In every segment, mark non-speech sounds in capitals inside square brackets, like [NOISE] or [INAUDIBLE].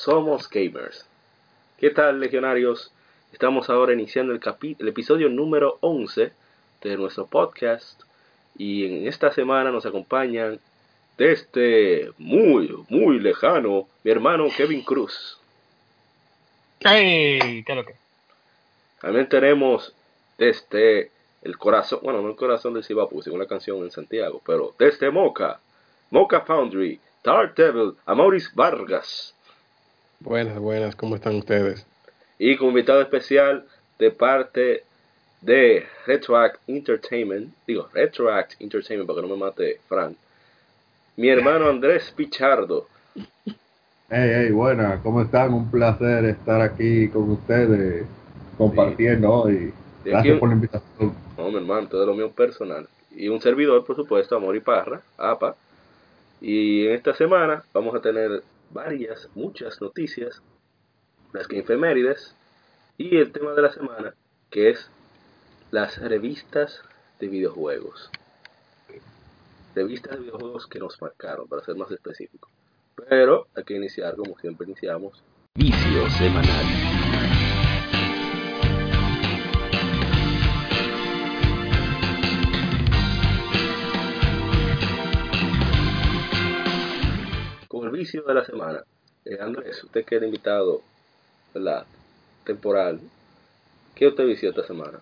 somos gamers. ¿Qué tal, legionarios? Estamos ahora iniciando el, episodio número 11 de nuestro podcast y en esta semana nos acompañan desde muy, muy lejano mi hermano Kevin Cruz. ¡Ey! ¿Qué lo que? También tenemos desde el corazón, bueno, no el corazón del Cibapu, pusimos una canción en Santiago, pero desde Moca, Moca Foundry, Dark Devil, Amauris Vargas. Buenas, buenas, ¿cómo están ustedes? Y como invitado especial de parte de Retroact Entertainment, digo Retroact Entertainment para que no me mate Frank, mi hermano Andrés Pichardo. Hey, hey, buenas, ¿cómo están? Un placer estar aquí con ustedes compartiendo hoy. De Gracias aquí- por la invitación. No, mi hermano, todo lo mío personal. Y un servidor, por supuesto, Amor y Parra, APA. Y en esta semana vamos a tener varias, muchas noticias, las que efemérides, y el tema de la semana, que es las revistas de videojuegos. Revistas de videojuegos que nos marcaron, para ser más específico. Pero hay que iniciar, como siempre iniciamos, vicio semanal. Vicio de la semana. Eh, Andrés, usted que era invitado, ¿verdad? Temporal. ¿Qué usted vició esta semana?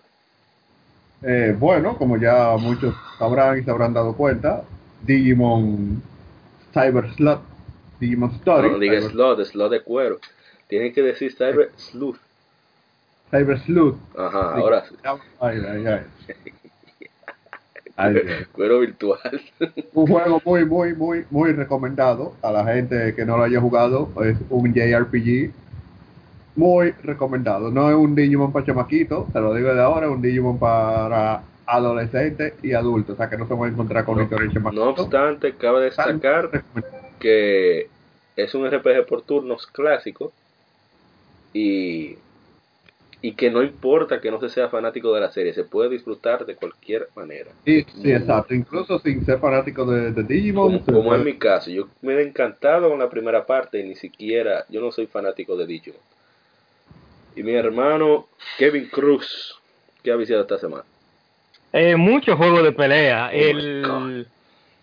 Eh, bueno, como ya muchos sabrán y se habrán dado cuenta, Digimon Cyber Slot, Digimon Story, No, no diga slot, slot de cuero. Tienen que decir Cyber Sleuth. Cyber Sleuth. Ajá, ahora sí. Ay, ay, ay. Ay. [LAUGHS] Cuero virtual. [LAUGHS] Un juego muy, muy, muy, muy recomendado a la gente que no lo haya jugado. Es un JRPG muy recomendado. No es un Digimon para chamaquito, te lo digo de ahora, es un Digimon para adolescentes y adultos. O sea que no se va a encontrar con una historia de chamaquito. No obstante, cabe destacar que es un RPG por turnos clásico y, y que no importa que no se sea fanático de la serie, se puede disfrutar de cualquier manera. Sí, sí, exacto. Incluso sin ser fanático de, de Digimon. Como, como puede- en mi caso, yo me he encantado con la primera parte y ni siquiera, yo no soy fanático de Digimon. Y mi hermano Kevin Cruz, que ha visitado esta semana. Eh, muchos juegos de pelea. Oh el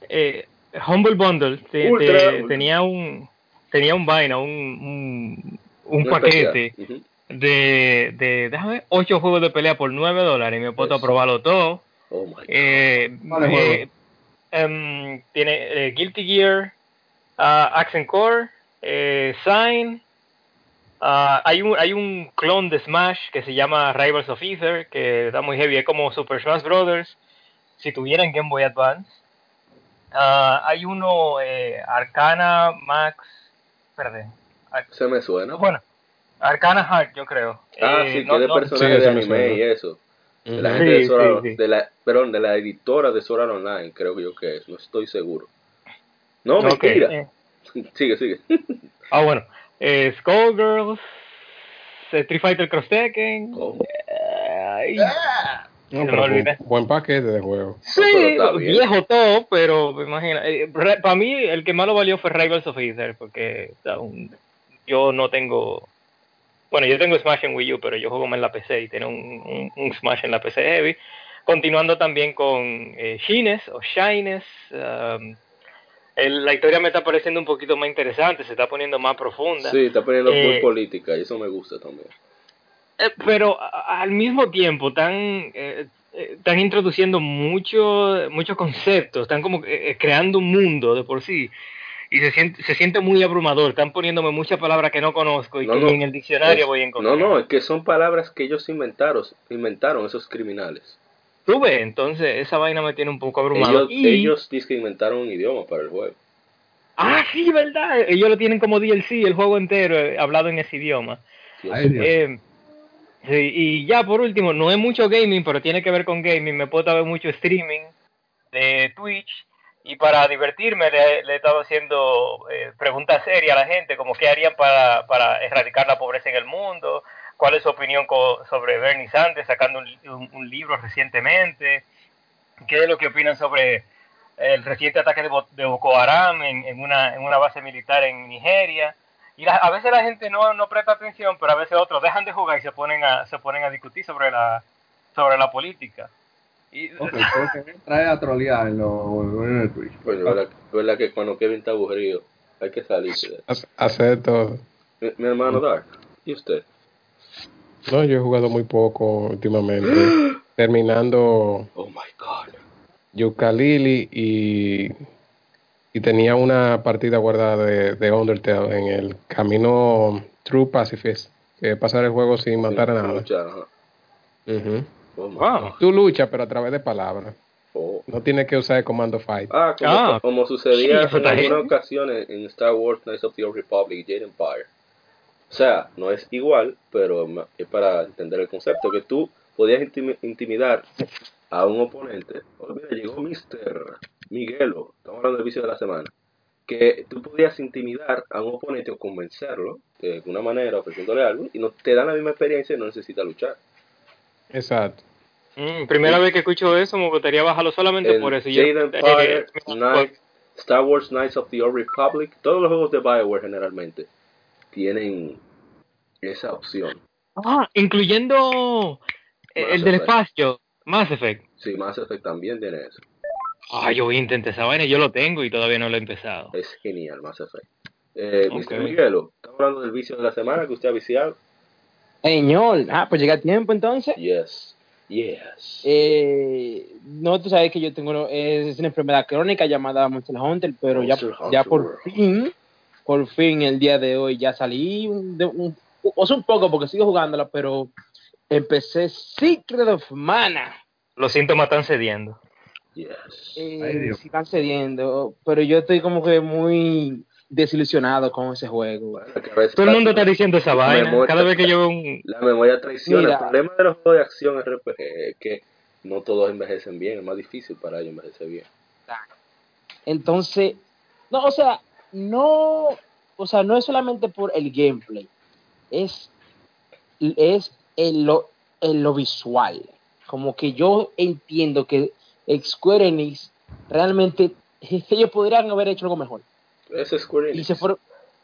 eh, Humble Bundle te- Ultra, te- ultra. tenía un tenía un vaina, un, un, paquete. De, de, déjame ver, ocho juegos de pelea por 9 dólares y me he puesto a Yes. probarlo todo. Oh my God. Eh, Vale, eh, em, tiene eh, Guilty Gear, ah, Axe and Core, eh, Sign. ah, hay un hay un clon de Smash que se llama Rivals of Ether que está muy heavy, es como Super Smash Brothers si tuvieran Game Boy Advance. Ah, hay uno eh, Arcana Max, Ar- Se me suena. bueno, Arcana Heart yo creo. ah, Eh, sí, no- que de no- personajes Sí, de me anime y eso. De la gente de Sí, Art- sí, sí. de la, perdón, de la editora de Sword Art Online, creo que yo que es, no estoy seguro. No, Ok, mentira. eh. [LAUGHS] Sigue, sigue. [LAUGHS] Ah, bueno. Eh, Skullgirls, eh, Street Fighter Cross Tekken. Oh. eh, ay, No, me olvidé. buen paquete de juego. sí, viejo todo, pero imagina. para mí, el que más lo valió fue Rivals of Ether, porque o sea, un- yo no tengo. Bueno, yo tengo Smash en Wii U, pero yo juego más en la PC y tengo un, un- un Smash en la PC Heavy. Continuando también con eh, Shines o Shines. um, el- la historia me está pareciendo un poquito más interesante, se está poniendo más profunda. Sí, está poniendo muy Eh, política y eso me gusta también. Eh, pero a- al mismo tiempo están, eh, están introduciendo mucho- muchos conceptos, están como creando un mundo de por sí y se siente, se siente muy abrumador, están poniéndome muchas palabras que no conozco y No, que no. ni en el diccionario Es- voy a encontrar. No, no, es que son palabras que ellos inventaron, inventaron esos criminales. Tú ves, entonces esa vaina me tiene un poco abrumado. Ellos, y, ellos dicen que inventaron un idioma para el juego. Ah, sí, verdad. Ellos lo tienen como DLC, el juego entero, eh, hablado en ese idioma. Eh, sí, y ya por último, no es mucho gaming, pero tiene que ver con gaming. Me puedo ver mucho streaming de Twitch. Y para divertirme le, le he estado haciendo eh, preguntas serias a la gente, como qué harían para, para erradicar la pobreza en el mundo, cuál es su opinión sobre Bernie Sanders sacando un, un- un libro recientemente, qué es lo que opinan sobre el reciente ataque de, Bo- de Boko Haram en, una, base militar en Nigeria. Y la- a veces la gente no, presta atención, pero a veces otros dejan de jugar y se ponen a, se ponen a discutir sobre la política. Y, Ok, trae a trolear en los en el Twitch. Coño, ¿verdad, verdad que cuando Kevin está aburrido, hay que salirse de Hace- Hacer todo. mi, mi hermano Dark, ¿y usted? No, yo he jugado muy poco últimamente. [GASPS] terminando Oh my god. Yooka-Laylee y, y tenía una partida guardada de, de Undertale en el camino True Pacifist, que es pasar el juego sin matar a nada. luchar, ajá. Oh Wow. Tú luchas, pero a través de palabras. Oh. No tienes que usar el comando fight. Ah, como, Ah, como sucedía sí, en algunas ocasiones en Star Wars Knights of the Old Republic y Jade Empire. O sea, no es igual, pero es para entender el concepto, que tú podías intimi- intimidar a un oponente. Oh, mira, llegó Mr. Miguelo, estamos hablando del vicio de la semana. Que tú podías intimidar a un oponente o convencerlo de alguna manera, ofreciéndole algo, y no te dan la misma experiencia y no necesita luchar. Exacto. Mm, primera vez que escucho eso, me gustaría bajarlo solamente En por eso. Y yo- Jade Empire, eh, Knights- Star Wars Knights of the Old Republic, todos los juegos de Bioware generalmente tienen esa opción. Ah, incluyendo eh, Mass el del espacio, Mass Effect. Sí, Mass Effect también tiene eso. Ah, yo intenté esa vaina, yo lo tengo y todavía no lo he empezado. Es genial Mass Effect. Eh, Ok. Mr. Miguelo, estamos hablando del vicio de la semana que usted ha viciado. Señor, ah, pues llega a tiempo entonces. Yes. Yes. Eh, no, tú sabes que yo tengo es una enfermedad crónica llamada Monster Hunter, pero ya, Hunter ya por World. fin, por fin el día de hoy ya salí, un- de un, o sea, un poco porque sigo jugándola, pero empecé Secret of Mana. Los síntomas están cediendo. Yes. Eh, Ay, sí están cediendo, pero yo estoy como que muy desilusionado con ese juego. Todo el mundo está diciendo esa vaina. Memoria. Cada vez que yo veo un... La memoria traiciona. Mira. El problema de los juegos de acción RPG es que no todos envejecen bien. Es más difícil para ellos envejecer bien. Entonces, no, o sea, no, o sea, no es solamente por el gameplay, es, es en lo, en lo visual. Como que yo entiendo que Square Enix realmente [LAUGHS] ellos podrían haber hecho algo mejor. Ese es Square Y se fueron,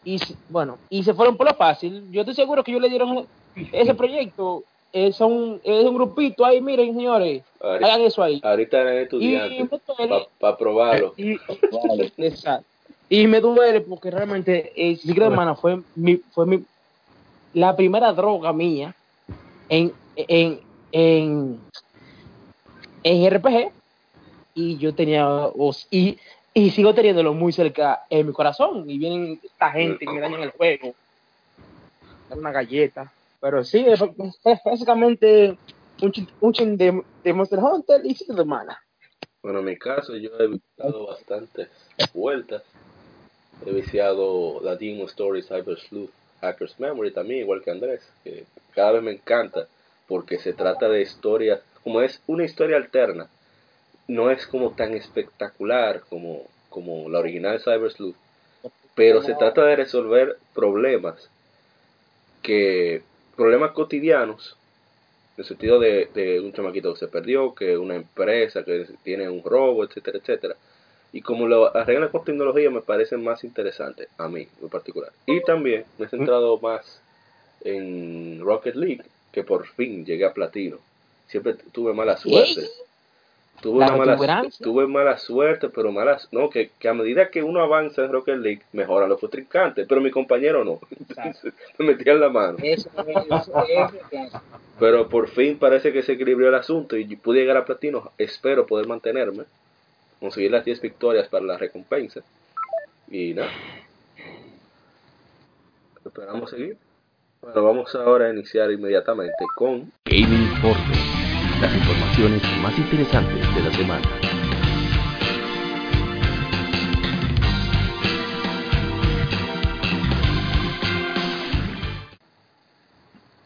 y se- bueno, y se fueron por lo fácil. Yo estoy seguro que ellos le dieron ese proyecto. Es un, es un grupito ahí, miren, señores, Ahorita, hagan eso ahí. ahorita eran estudiantes para probarlo. y, [LAUGHS] exacto. Y me duele porque realmente el Secret of Mana fue mi, fue mi, la primera droga mía en, en, en, en RPG y yo tenía os- y, y sigo teniéndolo muy cerca en mi corazón. Y vienen esta gente y me dañan el juego. Dar una galleta. Pero sí es, es básicamente un chin, un chin de, de Monster Hunter y Secret of Mana Bueno, en mi caso yo he dado bastantes vueltas. He viciado la Demon Story Cyber Sleuth Hacker's Memory también, igual que Andrés, que cada vez me encanta porque se trata de historias, como es una historia alterna, no es como tan espectacular como, como la original Cyber Sleuth, pero se trata de resolver problemas que problemas cotidianos en el sentido de, de un chamaquito que se perdió, que una empresa que tiene un robo, etcétera, etcétera. Y como lo arreglan con tecnología me parece más interesante, a mí en particular. Y también me he centrado más en Rocket League, que por fin llegué a platino. Siempre tuve mala suerte. Tuve, La una mala, tuve mala suerte, pero malas, no, que, que a medida que uno avanza en Rocket League, mejoran los contrincantes, pero mi compañero no. Entonces, [LAUGHS] me metían la mano. eso, eso, eso, Pero por fin parece que se equilibró el asunto y pude llegar a platino. Espero poder mantenerme, conseguir las 10 victorias para la recompensa. Y nada. Esperamos seguir. Bueno, vamos ahora a iniciar inmediatamente con Gaming Informe las informaciones más interesantes de la semana.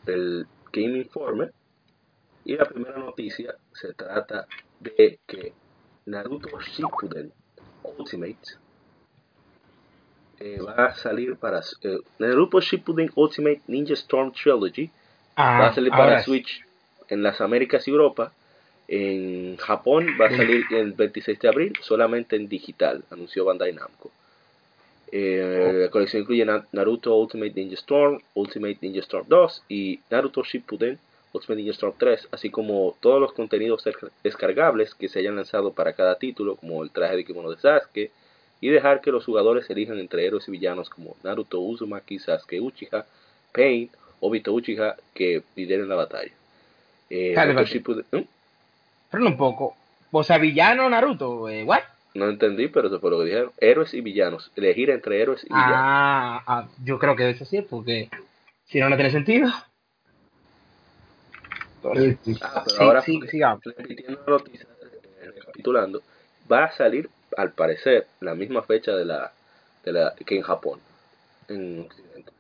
Del Game Informer. Y la primera noticia se trata de que Naruto Shippuden Ultimate eh, va a salir para eh, Naruto Shippuden Ultimate Ninja Storm Trilogy ah, va a salir para Switch en las Américas y Europa. En Japón va a salir [CLEARS THROAT] el 26 de abril solamente en digital, anunció Bandai Namco. Eh, La colección incluye Na- Naruto Ultimate Ninja Storm, Ultimate Ninja Storm 2 y Naruto Shippuden Ultimate Ninja Storm 3, así como todos los contenidos desca- descargables que se hayan lanzado para cada título, como el traje de kimono de Sasuke, y dejar que los jugadores elijan entre héroes y villanos como Naruto Uzumaki, Sasuke Uchiha, Pain, Obito Uchiha que lideren la batalla. Eh. Frena un poco. O sea, villano Naruto, eh, ¿what? No entendí, pero eso fue lo que dijeron. Héroes y villanos. Elegir entre héroes y villanos. Ah, ah, yo creo que debe ser así, porque si no, no tiene sentido. Sí, sí. Ah, pero Sí, ahora, sí, sigamos. repitiendo la noticia, eh, recapitulando, va a salir, al parecer, la misma fecha de la, de la que en Japón, en Occidente.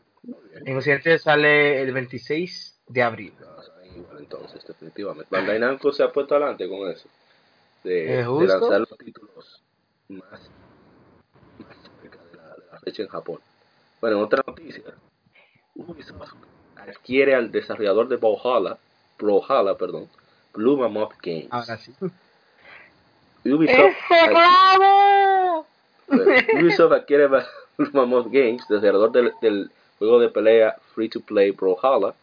En Occidente sale el 26 de abril. Igual entonces, definitivamente. Bandai Namco se ha puesto adelante con eso. De, ¿Es de justo? lanzar los títulos más, más cerca de la, de la fecha en Japón. Bueno, en otra noticia, Ubisoft adquiere al desarrollador de Brawlhalla, Brawlhalla, perdón, Blue Mammoth Games. Ahora sí. Ubisoft, ad- Ubisoft adquiere Blue Mammoth Games, desarrollador del, del juego de pelea free to play Brawlhalla,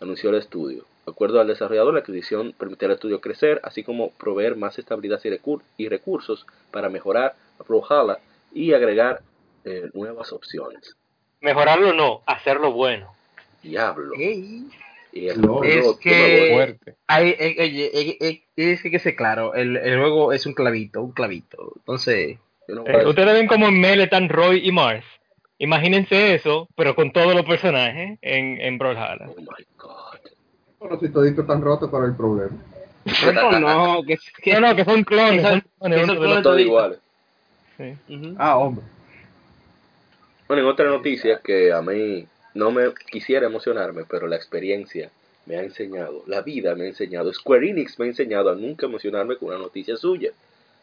anunció el estudio. De acuerdo al desarrollador, la adquisición permitirá al estudio crecer, así como proveer más estabilidad y, recur- y recursos para mejorar Brawlhalla y agregar eh, nuevas opciones. Mejorarlo no, hacerlo bueno. Diablo. Ey. Y el No, es juego, que- tú me vuelves- Fuerte. Ay, oye, eh, eh, es que, que sé claro, el, el juego es un clavito, un clavito. Entonces, no Eh, ustedes ven como en Mel están Roy y Mars. Imagínense eso, pero con todos los personajes en, en Brawlhalla. Oh my god. Bueno, si todito están rotos, ¿cuál es el problema? no, no, [LAUGHS] que, que No, no, que son clones. Eso- son clones los clones Todos iguales. Sí. Ujú. Ah, hombre. Bueno, en otra noticia que a mí no me quisiera emocionarme, pero la experiencia me ha enseñado, la vida me ha enseñado, Square Enix me ha enseñado a nunca emocionarme con una noticia suya.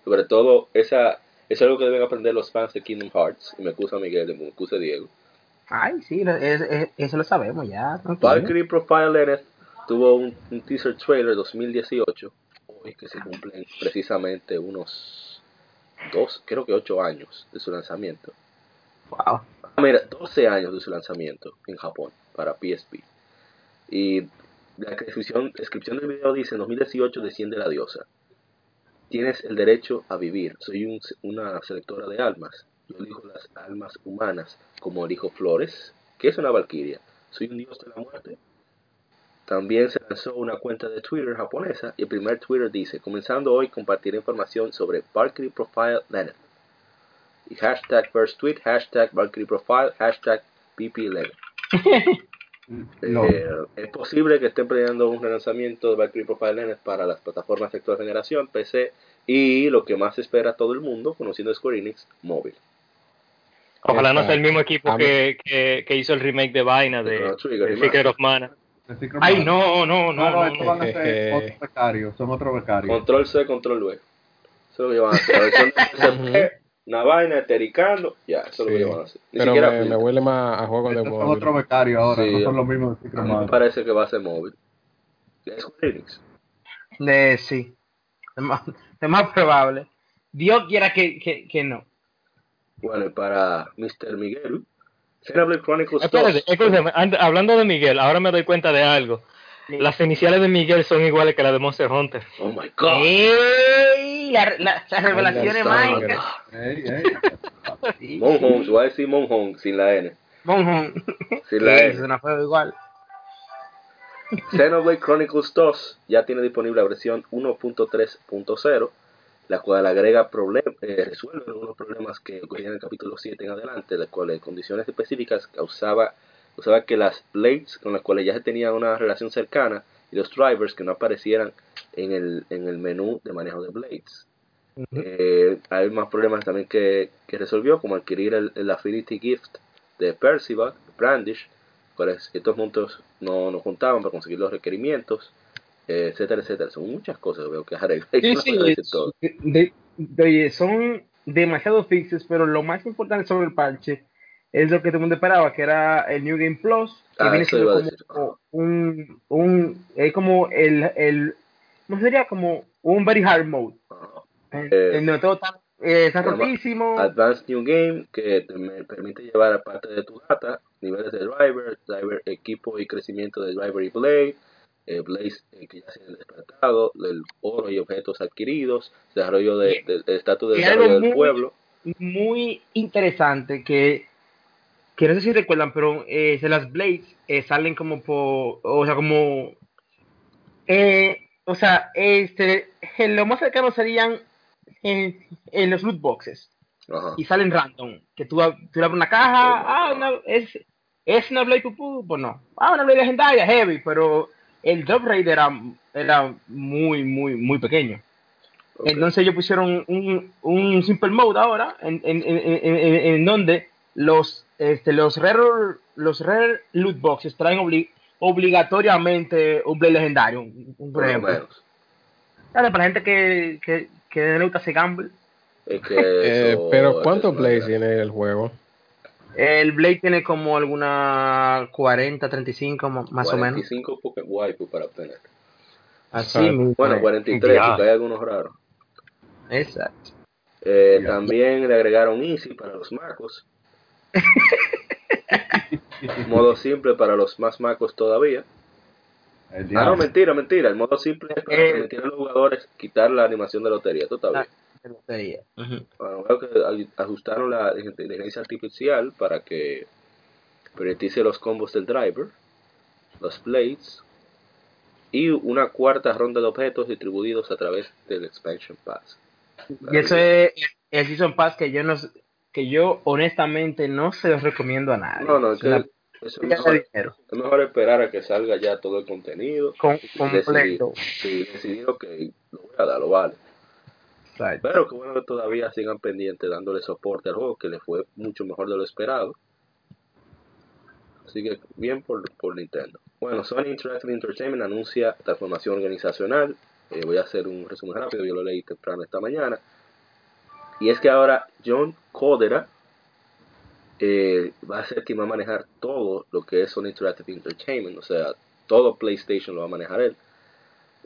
Sobre todo, esa es algo que deben aprender los fans de Kingdom Hearts, y me acusa Miguel me acusa Diego. Ay, sí, lo- es- es- eso lo sabemos ya. Valkyrie Profile Lenneth tuvo un, un teaser trailer 2018, hoy que se cumplen precisamente unos dos, creo que ocho años de su lanzamiento. Wow. Mira, 12 años de su lanzamiento en Japón para PSP. Y la descripción, descripción del video dice, en 2018 desciende la diosa. Tienes el derecho a vivir. Soy un- una selectora de almas. Yo elijo las almas humanas, como elijo flores. que es una valquiria? Soy un dios de la muerte. También se lanzó una cuenta de Twitter japonesa y el primer Twitter dice, comenzando hoy compartiré información sobre Valkyrie Profile Lenneth. Y hashtag first tweet, hashtag Valkyrie Profile, hashtag PP. [LAUGHS] No. Eh, es posible que estén planeando un relanzamiento de Valkyrie Profile Lenneth para las plataformas de actual generación, PC y lo que más espera todo el mundo, conociendo Square Enix, móvil. Ojalá no sea el mismo equipo que, que, que hizo el remake de Vaina de, Trigger, Secret of Mana. Ay, no, no, No, no, no, van a ser otros becarios, son otros becarios. Control C, control V. Eso es lo que van a hacer. Una vaina estericando, ya, eso es lo que van a hacer. Ni Pero siquiera me, me huele más a juegos de Estos son móvil. otros becarios ahora, Sí. no son los mismos de A Secret mí me parece que va a ser móvil. Es Square Enix. Eh, sí. Es más, es más probable. Dios quiera que, que, que no. Bueno, y para Mr. Miguel, Xenoblade Chronicles 2. Espérate, escúchame, ant- hablando de Miguel, ahora me doy cuenta de algo. Las iniciales de Miguel son iguales que las de Monster Hunter. Oh my god. ¡Ey! La, la, las revelaciones mágicas. [LAUGHS] Monhong, voy a decir Monhong sin la N. Monjón. Sin la Sí, N. suena feo igual. Xenoblade Chronicles 2 ya tiene disponible la versión 1.3.0, la cual agrega problemas, eh, resuelve algunos problemas que ocurrían en el capítulo 7 en adelante, las cuales condiciones específicas causaba, causaba que las blades con las cuales ya se tenía una relación cercana y los drivers que no aparecieran en el, en el menú de manejo de blades. Eh, hay más problemas también que, que resolvió, como adquirir el, el Affinity Gift de Percival, Brandish, cuáles estos montos no nos juntaban para conseguir los requerimientos, etcétera, etcétera. Son muchas cosas que veo que arreglar. Sí, sí, de, de, oye, son demasiados fixes, pero lo más importante sobre el parche es lo que todo el mundo esperaba, que era el New Game Plus, que Ah, viene siendo como decir. un, un, es como el, el, no sería como un very hard mode, en, Eh, en donde todo está, eh, está rotísimo, Advanced New Game que te me permite llevar aparte de tu data niveles de driver, driver equipo y crecimiento de driver y blade, eh, blades eh, que ya se han despertado, el oro y objetos adquiridos, desarrollo de, de- de estatus de desarrollo del muy- pueblo. muy interesante que, que no sé si recuerdan, pero eh, las Blades eh, salen como por, o sea, como, eh, o sea, este, lo más cercano serían en, en los loot boxes Ajá. y salen random, que tú, tú abres una caja, ah, una, es, es una Blade pupú, pues no, ah, una Blade legendaria, heavy, pero el drop rate era, era muy, muy, muy pequeño. Entonces ellos pusieron un, un simple mode ahora en, en, en, en, en- en donde los este, los rare los rare loot boxes traen obli- obligatoriamente un blade legendario, un, un- por por lo ejemplo. Claro, para la gente que, que, que no le gusta ese gamble, Es que [LAUGHS] Eh, pero ¿cuántos plays tiene el juego? El blade tiene como alguna 40, 35 mo- más o menos. 45 Poké waifu para obtener. Así Ah, mismo. Bueno, es. 43 Ya. porque hay algunos raros. Exacto. Eh, también le agregaron Easy para los macos. [LAUGHS] modo simple para los más macos todavía. Ah, no, mentira, mentira. El modo simple es para Eh. permitir a los jugadores quitar la animación de lotería. Esto está bien. De lotería. Ujú. Bueno, veo que ajustaron la inteligencia artificial para que permitiese los combos del driver, los plates y una cuarta ronda de objetos distribuidos a través del expansion pass. Y eso es el Season Pass que yo no que yo honestamente no se los recomiendo a nadie. No, no, es Es una es mejor, dinero. es mejor esperar a que salga ya todo el contenido. Com- y decidir, completo. sí, decidir, ok, lo voy a dar, lo vale. Exacto. Pero que bueno que todavía sigan pendientes dándole soporte al juego, que le fue mucho mejor de lo esperado. Así que bien por, por Nintendo. Bueno, Sony Interactive Entertainment anuncia transformación organizacional. Eh, voy a hacer un resumen rápido, yo lo leí temprano esta mañana. Y es que ahora John Codera eh, va a ser quien va a manejar todo lo que es Sony Interactive Entertainment. O sea, todo PlayStation lo va a manejar él.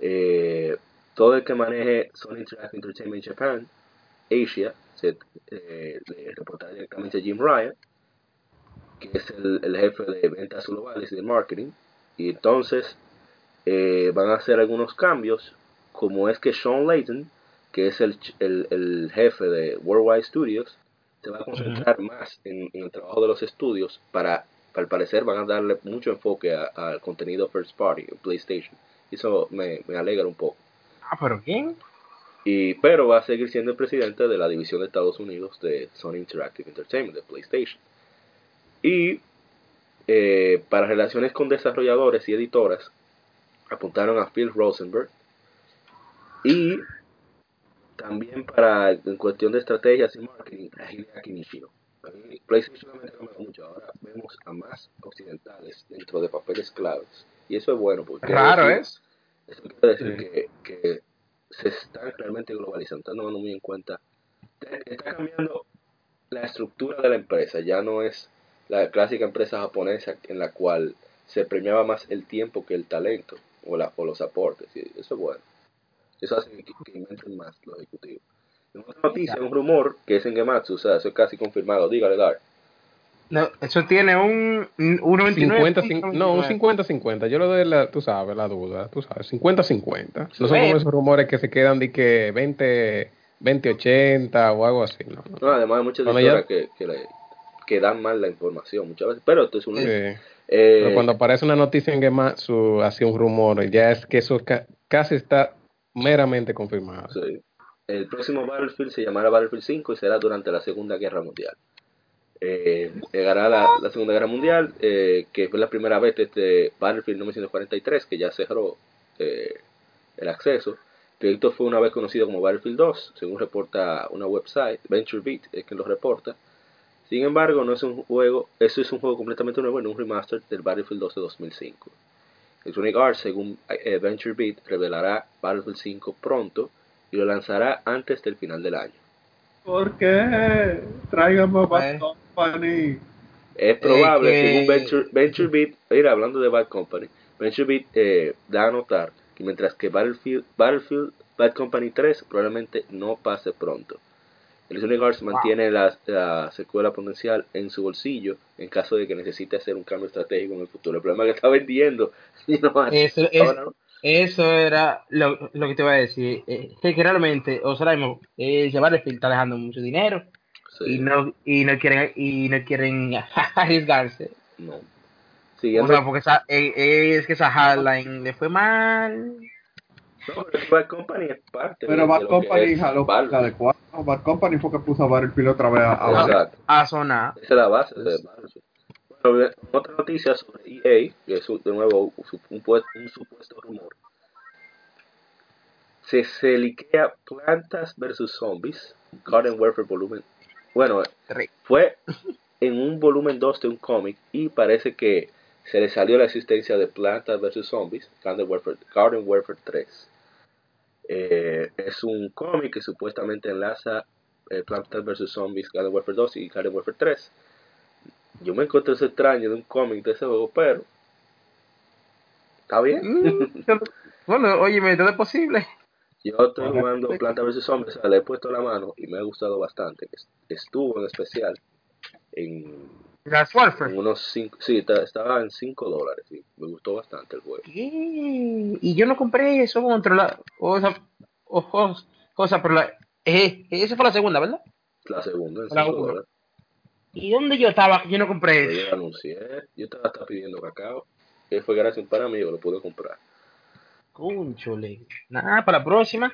Eh, todo el que maneje Sony Interactive Entertainment Japan, Asia, se eh, le reportará directamente a Jim Ryan, que es el, el jefe de ventas globales y de marketing. Y entonces eh, van a hacer algunos cambios, como es que Sean Layton, que es el, el, el jefe de Worldwide Studios, se va a concentrar más en, en el trabajo de los estudios para, al parecer van a darle mucho enfoque al contenido first party, PlayStation. Eso me, me alegra un poco. Ah, pero ¿quién? Y, pero va a seguir siendo el presidente de la división de Estados Unidos de Sony Interactive Entertainment, de PlayStation. Y eh, para relaciones con desarrolladores y editoras, apuntaron a Phil Rosenberg. Y también para, en cuestión de estrategias y marketing, a Hideaki mí, PlayStation cambiado mucho. Ahora vemos a más occidentales dentro de papeles claves. Y eso es bueno porque... Raro es. Eso quiere decir Sí. que, que se están realmente globalizando, están tomando muy en cuenta. Está cambiando la estructura de la empresa, ya no es la clásica empresa japonesa en la cual se premiaba más el tiempo que el talento o, la, o los aportes. Y eso es bueno. Eso hace que, que inventen más los ejecutivos. En otra noticia, un rumor que es en Gematsu, o sea, eso es casi confirmado. Dígale, Dar. No, eso tiene un, un 99. 50, cin- no, un 50-50. Yo lo doy, la, tú sabes, la duda. Tú sabes, 50-50. No son como esos rumores que se quedan de que 20, 20-80 o algo así. No, no. No, además hay muchas ya- que, que, le- que dan mal la información muchas veces. Pero esto es un... Sí. eh, Pero cuando aparece una noticia en Gematsu, así un rumor, ya es que eso ca- casi está meramente confirmado. Sí. El próximo Battlefield se llamará Battlefield 5 y será durante la Segunda Guerra Mundial. Eh, llegará la, la Segunda Guerra Mundial, eh, que fue la primera vez desde Battlefield 1943, que ya cerró eh, el acceso. El proyecto fue una vez conocido como Battlefield 2, según reporta una website, VentureBeat es quien lo reporta. Sin embargo, no es un juego, eso es un juego completamente nuevo en un remaster del Battlefield 2 de 2005. Electronic Arts, según eh, Venture Beat, revelará Battlefield 5 pronto y lo lanzará antes del final del año. ¿Por qué? Tráigame Bad Eh. Es Company. Eh, probable, que- según Venture, Venture Beat, mira, hablando de Bad Company, Venture Beat eh, da a notar que mientras que Battlefield, Battlefield Bad Company 3 probablemente no pase pronto. Electronic Arts mantiene la, la secuela potencial en su bolsillo en caso de que necesite hacer un cambio estratégico en el futuro. El problema es que está vendiendo. [LAUGHS] y no es- Ahora. Eso era lo, lo que te iba a decir. eh, que, realmente, o sea, eh, Battlefield está dejando mucho dinero Sí, y no y no quieren y no quieren [LAUGHS] arriesgarse. no. O sea, porque esa, eh, es que esa hardline le fue mal. no, pero Bad Company es parte de- Pero de Bad Company jaló la adecuada. Bad Company fue que puso a Battlefield otra vez a, a Exacto. A sonar. Esa es la base de Battlefield. Otra noticia sobre EA, que es de nuevo un supuesto rumor. Se, se liquea Plantas vs Zombies, Garden Warfare Volumen. Bueno, fue en un volumen 2 de un cómic y parece que se le salió la existencia de Plantas vs Zombies, Garden Warfare, Garden Warfare 3. Eh, es un cómic que supuestamente enlaza eh, Plantas vs Zombies, Garden Warfare 2 y Garden Warfare 3. Yo me encontré eso extraño de un cómic de ese juego, pero está bien. Mm, bueno, oye, todo es posible. Yo estoy jugando Planta vs Zombies, o sea, le he puesto la mano y me ha gustado bastante. Estuvo en especial en, Las Warfare. en unos 5, sí, estaba en 5 dólares, sí, me gustó bastante el juego. ¿Qué? Y yo no compré eso contra o esa o, o- cosa, pero la, eh, esa fue la segunda, ¿verdad? La segunda en La 5 uno. dólares. ¿Y dónde yo estaba? que Yo no compré eso. yo lo anuncié, yo estaba hasta pidiendo cacao. Que fue gracias a un par amigo, lo pude comprar. Cúnchole. Nada, para la próxima.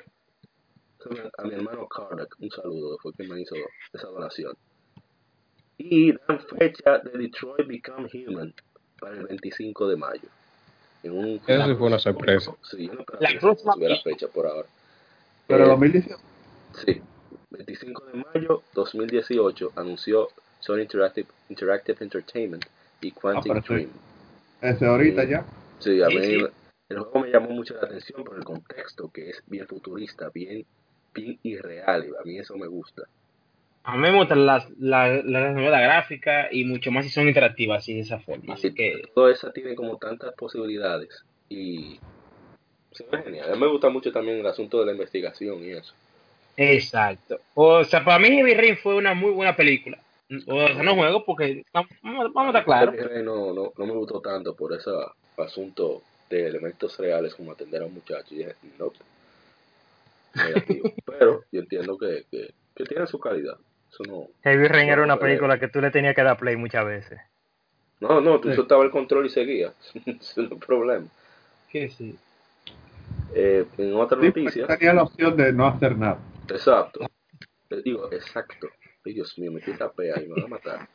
A mi hermano Karnak, un saludo, fue quien me hizo esa donación. Y dan fecha de Detroit Become Human para el 25 de mayo. En un Eso sí fue una sorpresa. Sí, yo no La que próxima- tuviera fecha por ahora. Pero Eh, 2018. Sí, 25 de mayo 2018 anunció Sony Interactive, Interactive Entertainment y Quantic Ah. Dream. Ese ahorita Sí. ya. Sí, a mí sí. el juego me llamó mucho la atención por el contexto, que es bien futurista, bien, bien irreal, y a mí eso me gusta. A mí me gustan las, las, las novelas gráficas y mucho más si son interactivas así de esa forma. Así que, todo eso tiene como tantas posibilidades y se ve genial. A mí me gusta mucho también el asunto de la investigación y eso. exacto. O sea, para mí Heavy Rain fue una muy buena película. O sea, no juego porque vamos, vamos a estar claros. Heavy Rain no, no, no me gustó tanto por ese asunto de elementos reales como atender a un muchacho. Y dije, no, negativo. [LAUGHS] Pero yo entiendo que, que, que tiene su calidad. Eso no, Heavy Rain era una película que tú le tenías que dar play muchas veces. no, no, tú Sí. soltabas el control y seguías. [LAUGHS] Ese no es problema. Que sí. Eh, en otra Sí, noticia, tenía la opción de no hacer nada. exacto. Te digo, exacto. Ay, Dios mío, me quita pea y me van a matar.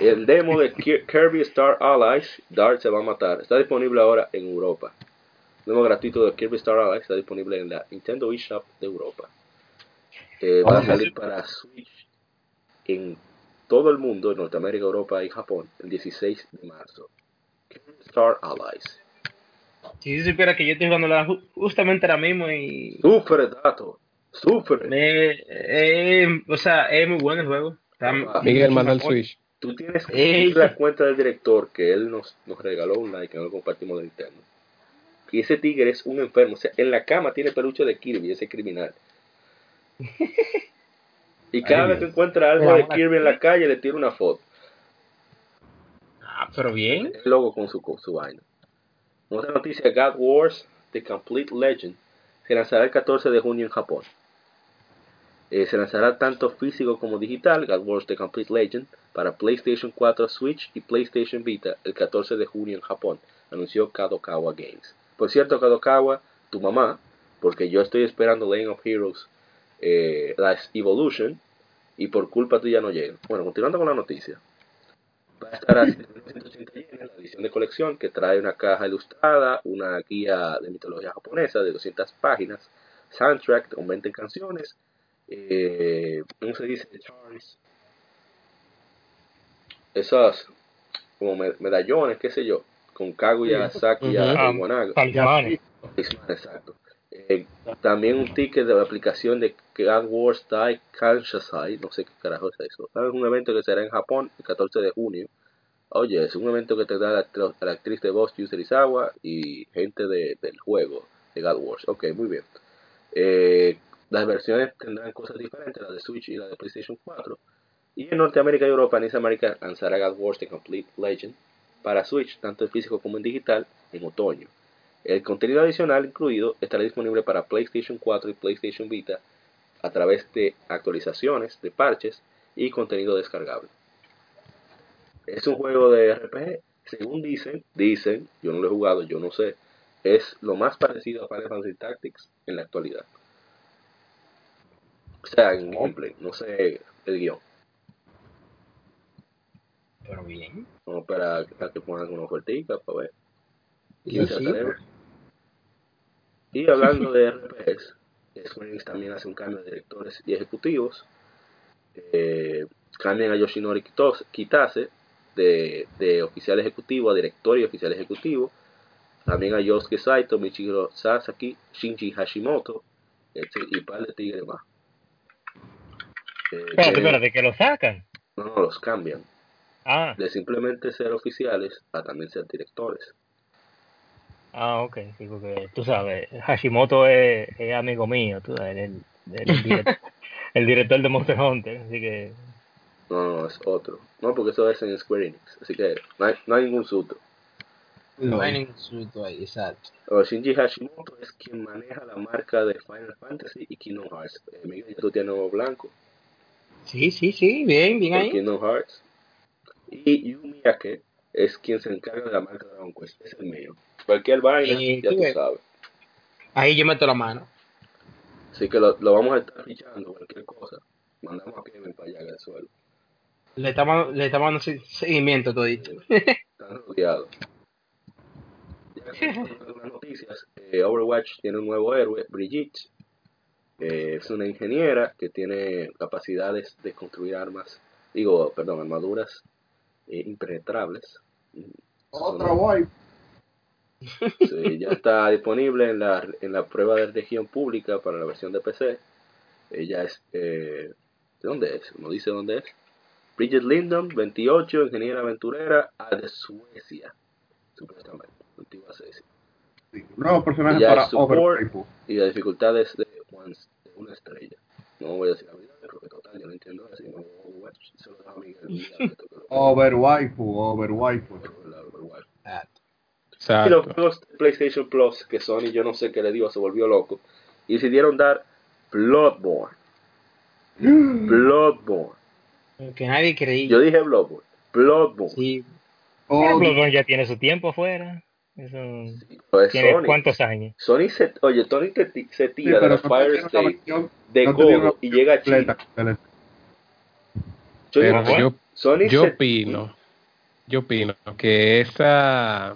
El demo de Ki- Kirby Star Allies, Dart se va a matar, está disponible ahora en Europa. El demo gratuito de Kirby Star Allies está disponible en la Nintendo eShop de Europa. Eh, va a salir para Switch en todo el mundo, en Norteamérica, Europa y Japón, el 16 de marzo. Kirby Star Allies. Si yo supiera que yo estoy jugando la, ju- justamente ahora mismo y... Sufre, dato. Sufre. Eh, eh, o sea, es muy bueno el juego. Está- Miguel manda el. Switch. Tú tienes Ey. la cuenta del director que él nos, nos regaló un like, que no lo compartimos de Nintendo. Y ese tigre es un enfermo. O sea, en la cama tiene peluche de Kirby, ese criminal. Y cada Ay, vez que encuentra algo de Kirby en la calle, le tira una foto. Ah, pero bien. El logo con su, con su vaina. Otra noticia, God Wars The Complete Legend se lanzará el 14 de junio en Japón. Eh, se lanzará tanto físico como digital, God Wars The Complete Legend, para PlayStation 4, Switch y PlayStation Vita el 14 de junio en Japón, anunció Kadokawa Games. Por cierto, Kadokawa, tu mamá, porque yo estoy esperando Lane of Heroes eh, Last Evolution y por culpa tuya no llega. Bueno, continuando con la noticia. Va a estar a 180 yenes la edición de colección que trae una caja ilustrada, una guía de mitología japonesa de 200 páginas, soundtrack con 20 canciones, eh, ¿cómo se dice? Charms, esas como me- medallones, qué sé yo, con Kaguya, Sakuya Ujú. y Monaga. Talismanes. Talismán, exacto. Eh, también un ticket de la aplicación de God Wars Die Kanshasai, no sé qué carajo es eso. Es un evento que será en Japón el 14 de junio. Oye, es un evento que te da la, la actriz de voz Yu Serizawa y gente de- del juego de God Wars. Ok, muy bien. Eh, las versiones tendrán cosas diferentes, la de Switch y la de PlayStation 4. Y en Norteamérica y Europa, Nice America lanzará God Wars The Complete Legend para Switch, tanto en físico como en digital, en otoño. El contenido adicional incluido estará disponible para PlayStation 4 y PlayStation Vita a través de actualizaciones, de parches y contenido descargable. Es un juego de RPG, según dicen, dicen, yo no lo he jugado, yo no sé, es lo más parecido a Final Fantasy Tactics en la actualidad. O sea, en gameplay, no sé el guion. Pero bien. Vamos a que pongan una ofertica para ver. Sí. atreve. Y hablando de RPs, Square Enix también hace un cambio de directores y ejecutivos. Eh, cambian a Yoshinori Kitase de, de oficial ejecutivo a director y oficial ejecutivo. También a Yosuke Saito, Michiro Sasaki, Shinji Hashimoto etc- y un par de tigres más. Eh, tienen- espérate, que lo sacan. no, no, los cambian. Ah, De simplemente ser oficiales a también ser directores. ah, ok, sí, porque tú sabes, Hashimoto es, es amigo mío, tú sabes, el, el, [LAUGHS] el director, el director de Monster Hunter, así que No, no, es otro. No, porque eso es en Square Enix. Así que no hay, no hay ningún susto. No hay ningún susto ahí, exacto. O Shinji Hashimoto es quien maneja la marca de Final Fantasy y Kingdom Hearts. Miguel, ya tú tienes nuevo blanco Sí, sí, sí, bien, bien ahí. Kingdom Hearts. Y Yu Miyake es quien se encarga de la marca de Dragon Quest. Es el mío. Cualquier vaina, Eh, ya tú ves. sabes. Ahí yo meto la mano. Así que lo, lo vamos a estar fichando, cualquier cosa. Mandamos a Kevin para allá el suelo. Le estamos, le estamos dando se- seguimiento todito. Están rodeados. Ya que algunas [LAUGHS] noticias, eh, Overwatch tiene un nuevo héroe, Brigitte. Eh, es una ingeniera que tiene capacidades de construir armas, digo, perdón, armaduras eh, impenetrables. Otra guay. [LAUGHS] Sí, ya está disponible en la, en la prueba de región pública para la versión de PC. Ella es, eh, ¿de dónde es? No dice dónde es. Bridget Lindon, 28, ingeniera aventurera, de Suecia, supuestamente, antigua Suecia. Sí, Nuevo personaje Ya para support. Y la dificultad es de, one- una estrella. No voy a decir la verdad, porque total, yo no entiendo. Yo no Overwatch, se lo dejo a Miguel. que lo- Overwaifu, Overwaifu. Y los juegos de PlayStation Plus, que Sony, yo no sé qué le dio, se volvió loco. Y decidieron dar Bloodborne. [GASPS] Bloodborne. Que nadie creía. Yo dije Bloodborne. Bloodborne. Sí. Pero Oh, Bloodborne ya tiene su tiempo afuera. Eso es tiene Sony. cuántos años. Sony se, oye, Tony te se sí, tira de no Fire la State versión- de no la codo y llega a versión China. completa del- Yo Pero digo, yo, Sony yo se- opino, yo opino que esa,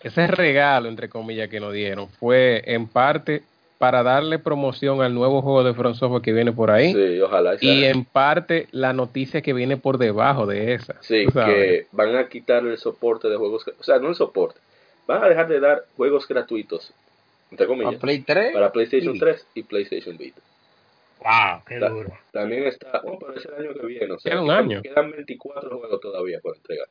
ese regalo, entre comillas, que nos dieron fue en parte para darle promoción al nuevo juego de From Software que viene por ahí Sí, ojalá. y sea. en parte la noticia que viene por debajo de esa. Sí, que van a quitar el soporte de juegos, o sea, no el soporte, van a dejar de dar juegos gratuitos, entre Para comillas, Play 3. para PlayStation y- 3 y PlayStation Vita. Wow, qué Ta- duro. También está, bueno, pero es el año que viene, o sea, Queda un quedan- año. quedan 24 juegos todavía por entregar.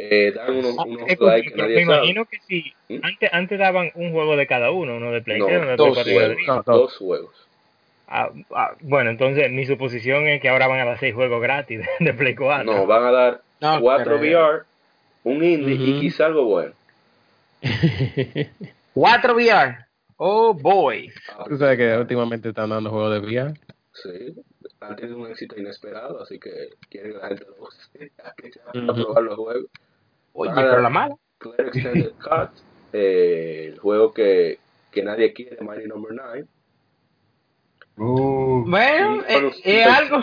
Eh, dan unos, Ah, unos es likes que porque nadie me sabe. imagino que si ¿Mm? antes, antes daban un juego de cada uno, uno de PlayStation, uno de No, dos 3, 4 y juegos, No, dos. dos juegos. Ah, ah, bueno, entonces mi suposición es que ahora van a dar 6 juegos gratis de, de Play 4. No, van a dar No, 4 pero- VR, un indie y quizá algo bueno. [LAUGHS] 4 VR. Oh boy. Tú sabes que últimamente están dando juegos de VR. Sí, han tenido un éxito inesperado, así que quieren [LAUGHS] que la gente lo use, a probar los juegos. Oye, Van a pero la mala. Clear Extended [LAUGHS] Cut, eh, el juego que, que nadie quiere, Mighty Number 9, Uh, Bueno, Sí, es, bueno, es algo.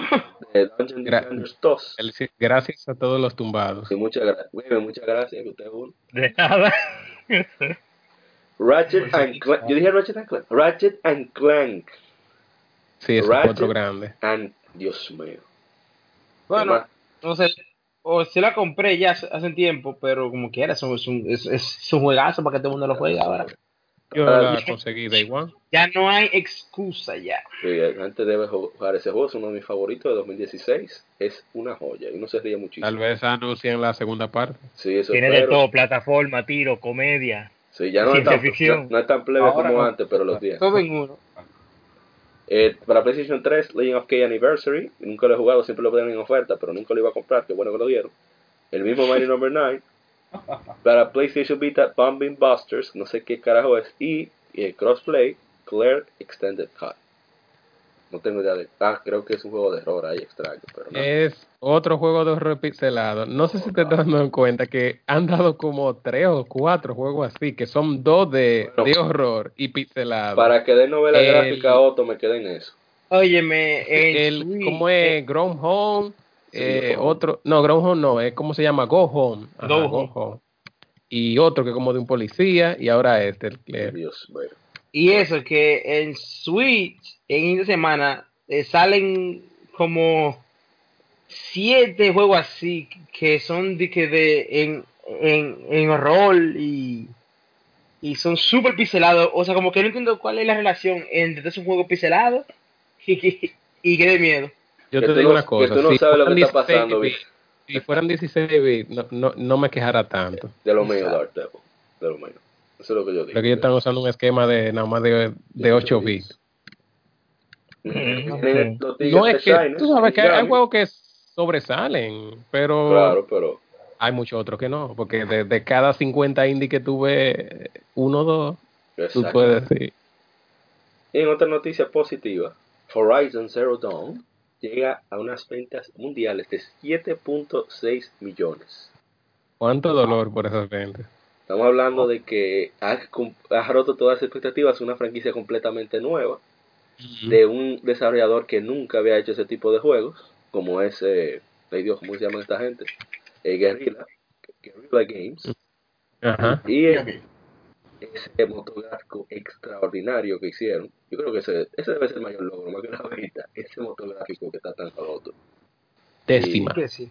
de Dungeon Gra- Defenders 2. El- Gracias a todos los tumbados. Sí, muchas gracias. muchas gracias que usted uno. De nada. Ratchet and Clank. Yo dije Ratchet and Clank. Ratchet and Clank. Sí, es Ratchet. otro grande. And, Dios mío. Bueno, no sé. o se la compré ya hace, tiempo, pero como quiera, es un, es, un, es, es un juegazo para que todo el mundo lo juegue ahora. Yo Ah, la conseguí Day One. Ya no hay excusa ya. Sí, la gente debe jugar ese juego, es uno de mis favoritos de 2016. Es una joya y uno se ríe muchísimo. Tal vez anuncien la segunda parte. Sí, eso Tiene de todo, plataforma, tiro, comedia. Sí, ya no es, Ciencia tan, ficción. no, no es tan plebe Ahora como no. antes, pero los 10. Todo en uno. Eh, para PlayStation 3, Legend of K Anniversary, nunca lo he jugado, siempre lo ponen en oferta, pero nunca lo iba a comprar, qué bueno que lo dieron. El mismo [LAUGHS] Mighty Number 9. Para PlayStation Vita, Bombing Busters, no sé qué carajo es, y, y el Crossplay, Claire Extended Cut. No tengo idea de... Ah, creo que es un juego de error ahí extraño, pero no. Es otro juego de horror pixelado. No sé si te estás dando cuenta que han dado como tres o cuatro juegos así, que son dos de, Bueno. de horror y pixelado. Para que dé novela El- gráfica a Otto, me quedé en eso. Óyeme, el, el, ¿Cómo es? Grown Home. Eh, otro, no, Grown Home no, es como se llama Go Home. Ajá, Go Go Home. Home. Y otro que es como de un policía, y ahora este, el Claire. Dios, bueno. Y eso, que en Switch, en esta semana, eh, salen como siete juegos así que son de que de en, en, en horror y, y son súper pixelados. O sea, como que no entiendo cuál es la relación entre esos juegos pixelados [LAUGHS] y que, y que de miedo. Yo te digo no- una que cosa. tú no si sabes lo que fueran está 16 pasando, bits, Si fueran 16 bits, no, no, no me quejara tanto. De lo mío. Dark Devil. De lo mío. Eso es lo que yo digo. Pero que ellos están usando un esquema de nada más de, de 8 bits. No es que, tú sabes que hay juegos que sobresalen, pero Claro, pero hay muchos otros que no, porque de, de cada 50 indie que tuve, uno o dos, tú puedes decir. Y en otra noticia positiva, Horizon Zero Dawn llega a unas ventas mundiales de 7.6 millones. ¿Cuánto dolor por esas ventas? Estamos hablando de que ha, cum- ha roto todas las expectativas, una franquicia completamente nueva, de un desarrollador que nunca había hecho ese tipo de juegos, como es, eh, ay Dios, ¿cómo se llaman esta gente? Eh, Guerrilla, Guerrilla Games. Ajá. Y eh, ese motográfico extraordinario que hicieron, yo creo que ese, ese debe ser el mayor logro, más que la venta, ese motográfico que está tan roto. Décima. Sí.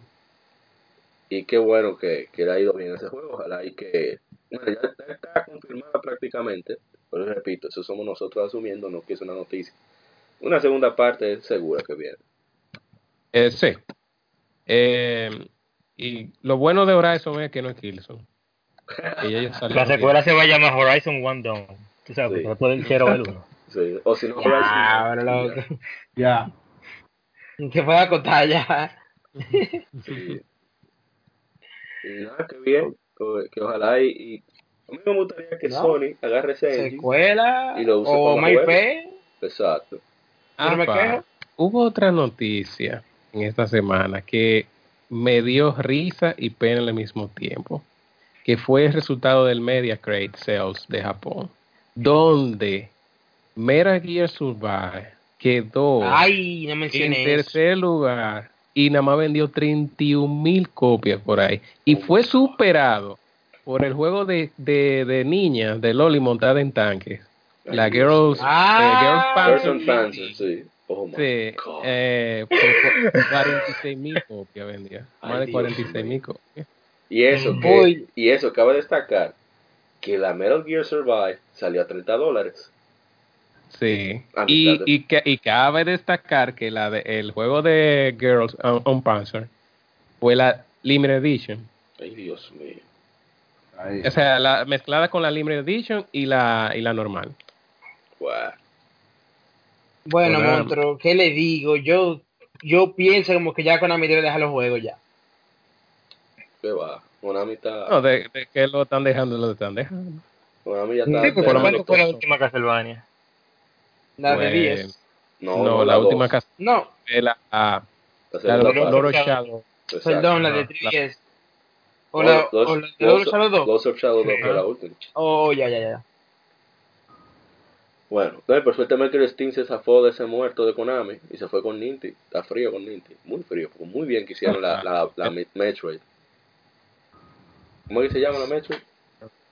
Y qué bueno que, que le ha ido bien ese juego, ojalá y que, bueno, ya está, está confirmada prácticamente, pero repito, eso somos nosotros asumiendo, no que es una noticia. Una segunda parte es segura que viene. Eh, sí. Eh, y lo bueno de Horizon es que no es Killzone. [LAUGHS] La secuela se va a llamar Horizon One Dawn. Tú sabes, Sí. 0 el 1. Sí, O si no, Ya, Horizon, loco. Ya. Te puedo acotar ya. Sí. Y nada, que bien, que, que ojalá y, y a mí me gustaría que No. Sony agarre ese engine. Secuela Y lo use o para los MyP. Exacto. no me quejo. Hubo otra noticia en esta semana que me dio risa y pena al mismo tiempo, que fue el resultado del Media Crate Sales de Japón, donde Metal Gear Survive quedó Ay, no en mencioné eso. tercer lugar y nada más vendió 31 mil copias por ahí. Y fue superado por el juego de, de, de niñas de Loli montada en tanques. La Ay, Girls, Ah, eh, Girls. Fancy, sí. Oh my Sí, God. eh, por cu- 46 mil copias vendía. Ay, Más de Dios 46 mil copias. Y eso, que, Voy. y eso cabe destacar que la Metal Gear Survive salió a 30 dólares. Sí. Y, y, y cabe destacar que la de, el juego de Girls on, on Panzer fue la Limited Edition. Ay, Dios mío. O sea, la mezclada con la Limited Edition y la, y la normal. Wow. Bueno, monstruo, ¿qué le digo? Yo yo pienso como que ya Konami debe dejar los juegos ya. Qué va. Konami está. No, de, de que lo están dejando, lo están dejando. Konami ya Sí, está. pues, por lo ¿Cuándo menos fue la última Castlevania? La de Pues, 10. No, No, no, la, última casa No, la, la, La la of Shadow. Perdón, la de Ajá, la- 10. O la, o la de Shadow 2. Ghost of Shadow 2 Sí. fue la última. Oh, ya, ya, ya. Bueno, no, por suerte Mercury Steam se zafó de ese muerto de Konami y se fue con Ninty. Está frío con Ninty, muy frío, porque muy bien que hicieron la, la, la Me- [LAUGHS] Metroid. ¿Cómo que se llama la Metroid?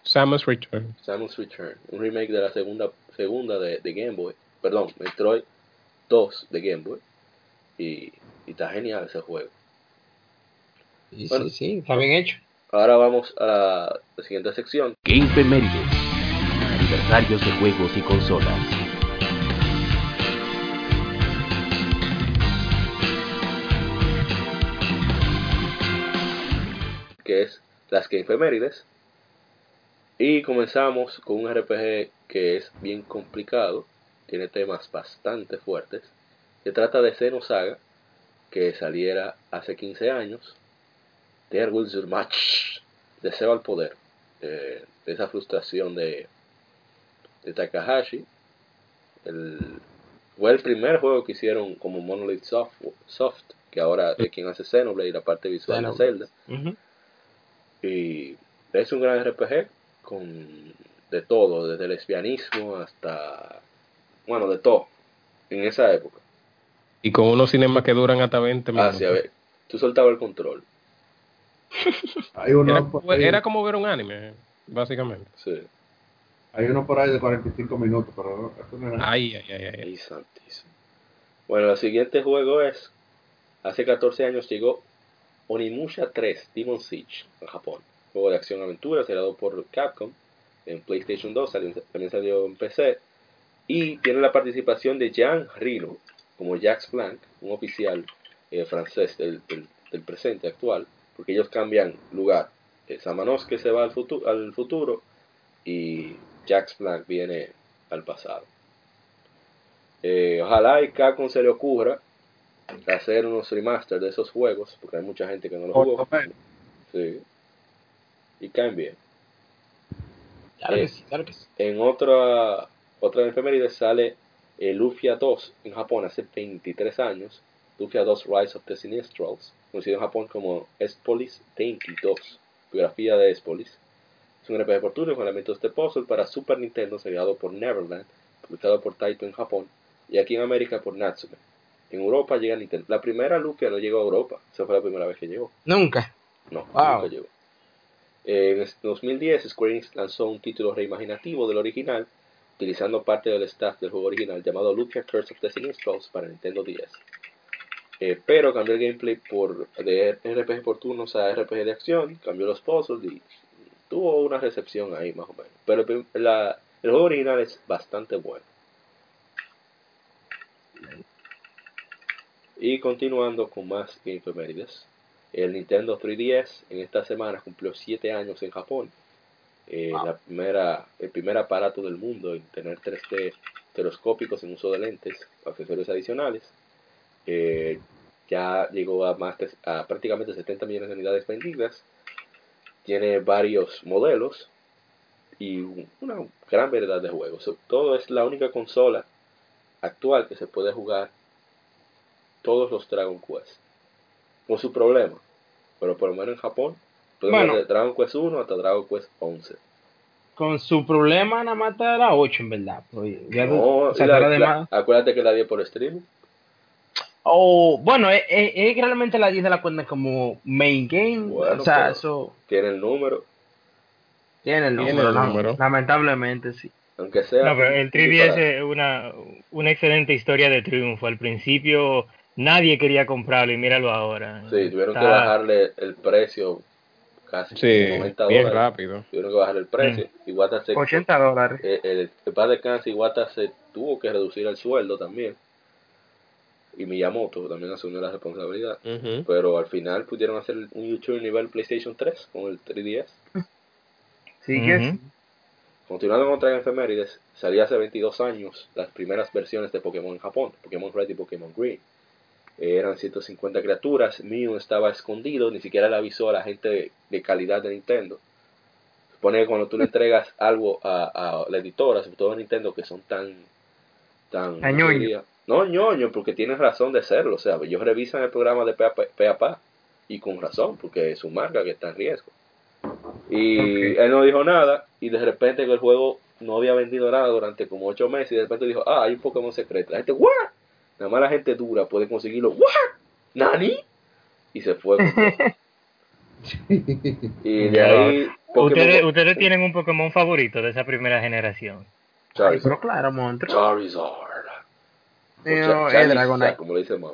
Samus Return. Samus Return, un remake de la segunda segunda de, de Game Boy, perdón, Metroid 2 de Game Boy. Y, y está genial ese juego. Sí, Bueno. sí, sí, está bien hecho. Ahora vamos a la, la siguiente sección. Game. Aniversarios de juegos y consolas. Las Game Femérides. Y comenzamos con un RPG que es bien complicado, tiene temas bastante fuertes. Se trata de Xenosaga, que saliera hace 15 años. Der Will zur Match, Deseo al Poder. eh, esa frustración de, de Takahashi. El, fue el primer juego que hicieron como Monolith Soft, Soft que ahora es quien hace Xenoblade y la parte visual de Xenoblade. Zelda. Ujú. Y es un gran RPG con de todo, desde el lesbianismo hasta, bueno, de todo, en esa época. Y con unos cinemas que duran hasta 20 minutos. Hacia ver, tú soltabas el control, [LAUGHS] Hay uno, Era, por ahí, era como ver un anime, básicamente. sí, hay uno por ahí de 45 minutos, pero eso no era- Ay, ay, ay, ay. ay, santísimo. Bueno, el siguiente juego es, hace 14 años llegó Onimusha 3 Demon Siege en Japón, juego de acción-aventura creado por Capcom en PlayStation 2, salió- también salió en PC, y tiene la participación de Jean Rino como Jacques Blanc, un oficial eh, francés del, presente actual, porque ellos cambian lugar. Eh, Samanovsky se va al, futu- al futuro y Jacques Blanc viene al pasado. Eh, ojalá y Capcom se le ocurra hacer unos remaster de esos juegos, porque hay mucha gente que no los jugó. Sí. Y caen bien. Claro Eh, que sí, claro que sí. En otra, otra efeméride sale eh, Lufia 2 en Japón hace 23 años. Lufia 2 Rise of the Sinistrals, conocido en Japón como Espolis Tenki 2, biografía de Espolis. Es un RPG por turno con elementos de puzzle para Super Nintendo, creado por Neverland, publicado por Taito en Japón, y aquí en América por Natsume. En Europa llega Nintendo. La primera Lufia no llegó a Europa, esa fue la primera vez que llegó. Nunca. No, Wow. nunca llegó. En es- 2010, Square Enix lanzó un título reimaginativo del original, utilizando parte del staff del juego original llamado Lufia Curse of the Sinistrals para Nintendo 10. Eh, pero cambió el gameplay por, de RPG por turnos a RPG de acción, cambió los puzzles y tuvo una recepción ahí más o menos. Pero la- el juego original es bastante bueno. Y continuando con más Game Femérides. El Nintendo 3DS en esta semana cumplió 7 años en Japón. Eh, Wow. la primera, el primer aparato del mundo en tener 3D estereoscópicos en uso de lentes, accesorios adicionales. Eh, ya llegó a, más de- a prácticamente 70 millones de unidades vendidas. Tiene varios modelos y un- una gran variedad de juegos. Todo es la única consola actual que se puede jugar todos los Dragon Quest. Con su problema. Pero por lo menos en Japón, podemos Bueno. jugar de Dragon Quest 1 hasta Dragon Quest 11. Con su problema nada más la 8 en verdad. pues, ya No, la- la la- acuérdate que la di por streaming. Oh, bueno, es, realmente la 10 de la cuenta como main game. Bueno, o sea, eso Tiene el número. tiene el Tiene número. el la- número. Lamentablemente, sí. Aunque sea. No, pero el 3DS disparado. es una, una excelente historia de triunfo. Al principio nadie quería comprarlo y míralo ahora. Sí, tuvieron que bajarle el precio casi Sí, 90 bien dólares. rápido. Tuvieron que bajarle el precio. Iwata se, 80 dólares. eh, el, el padre de Kansas Iwata se tuvo que reducir el sueldo también. Y Miyamoto también asumió la responsabilidad. Pero al final pudieron hacer un YouTube nivel PlayStation 3 con el 3DS. Sí, sí. Continuando con otras efemérides, salió hace 22 años las primeras versiones de Pokémon en Japón, Pokémon Red y Pokémon Green. Eh, eran 150 criaturas, Mew estaba escondido, ni siquiera le avisó a la gente de, de calidad de Nintendo. Supone que cuando tú le entregas [LAUGHS] algo a, a la editora, sobre todo a Nintendo, que son tan... tan Tan ¿cómo se ñoño. No ñoño, porque tienen razón de serlo. O sea, ellos revisan el programa de pe a pa, y con razón, porque es su marca que está en riesgo. Y él no dijo nada y de repente el juego no había vendido nada durante como ocho meses y de repente dijo, ah, hay un Pokémon secreto. La gente, ¿what? Nada más la gente dura puede conseguirlo. ¿What? ¿Nani? Y se fue. [LAUGHS] y de ahí... ¿Ustedes, Pokémon- ustedes tienen un Pokémon favorito de esa primera generación. Ay, Charizard. pero claro, monstruo. Charizard. Pero Cha- es Charizard, Dragonite. como le dice mamá.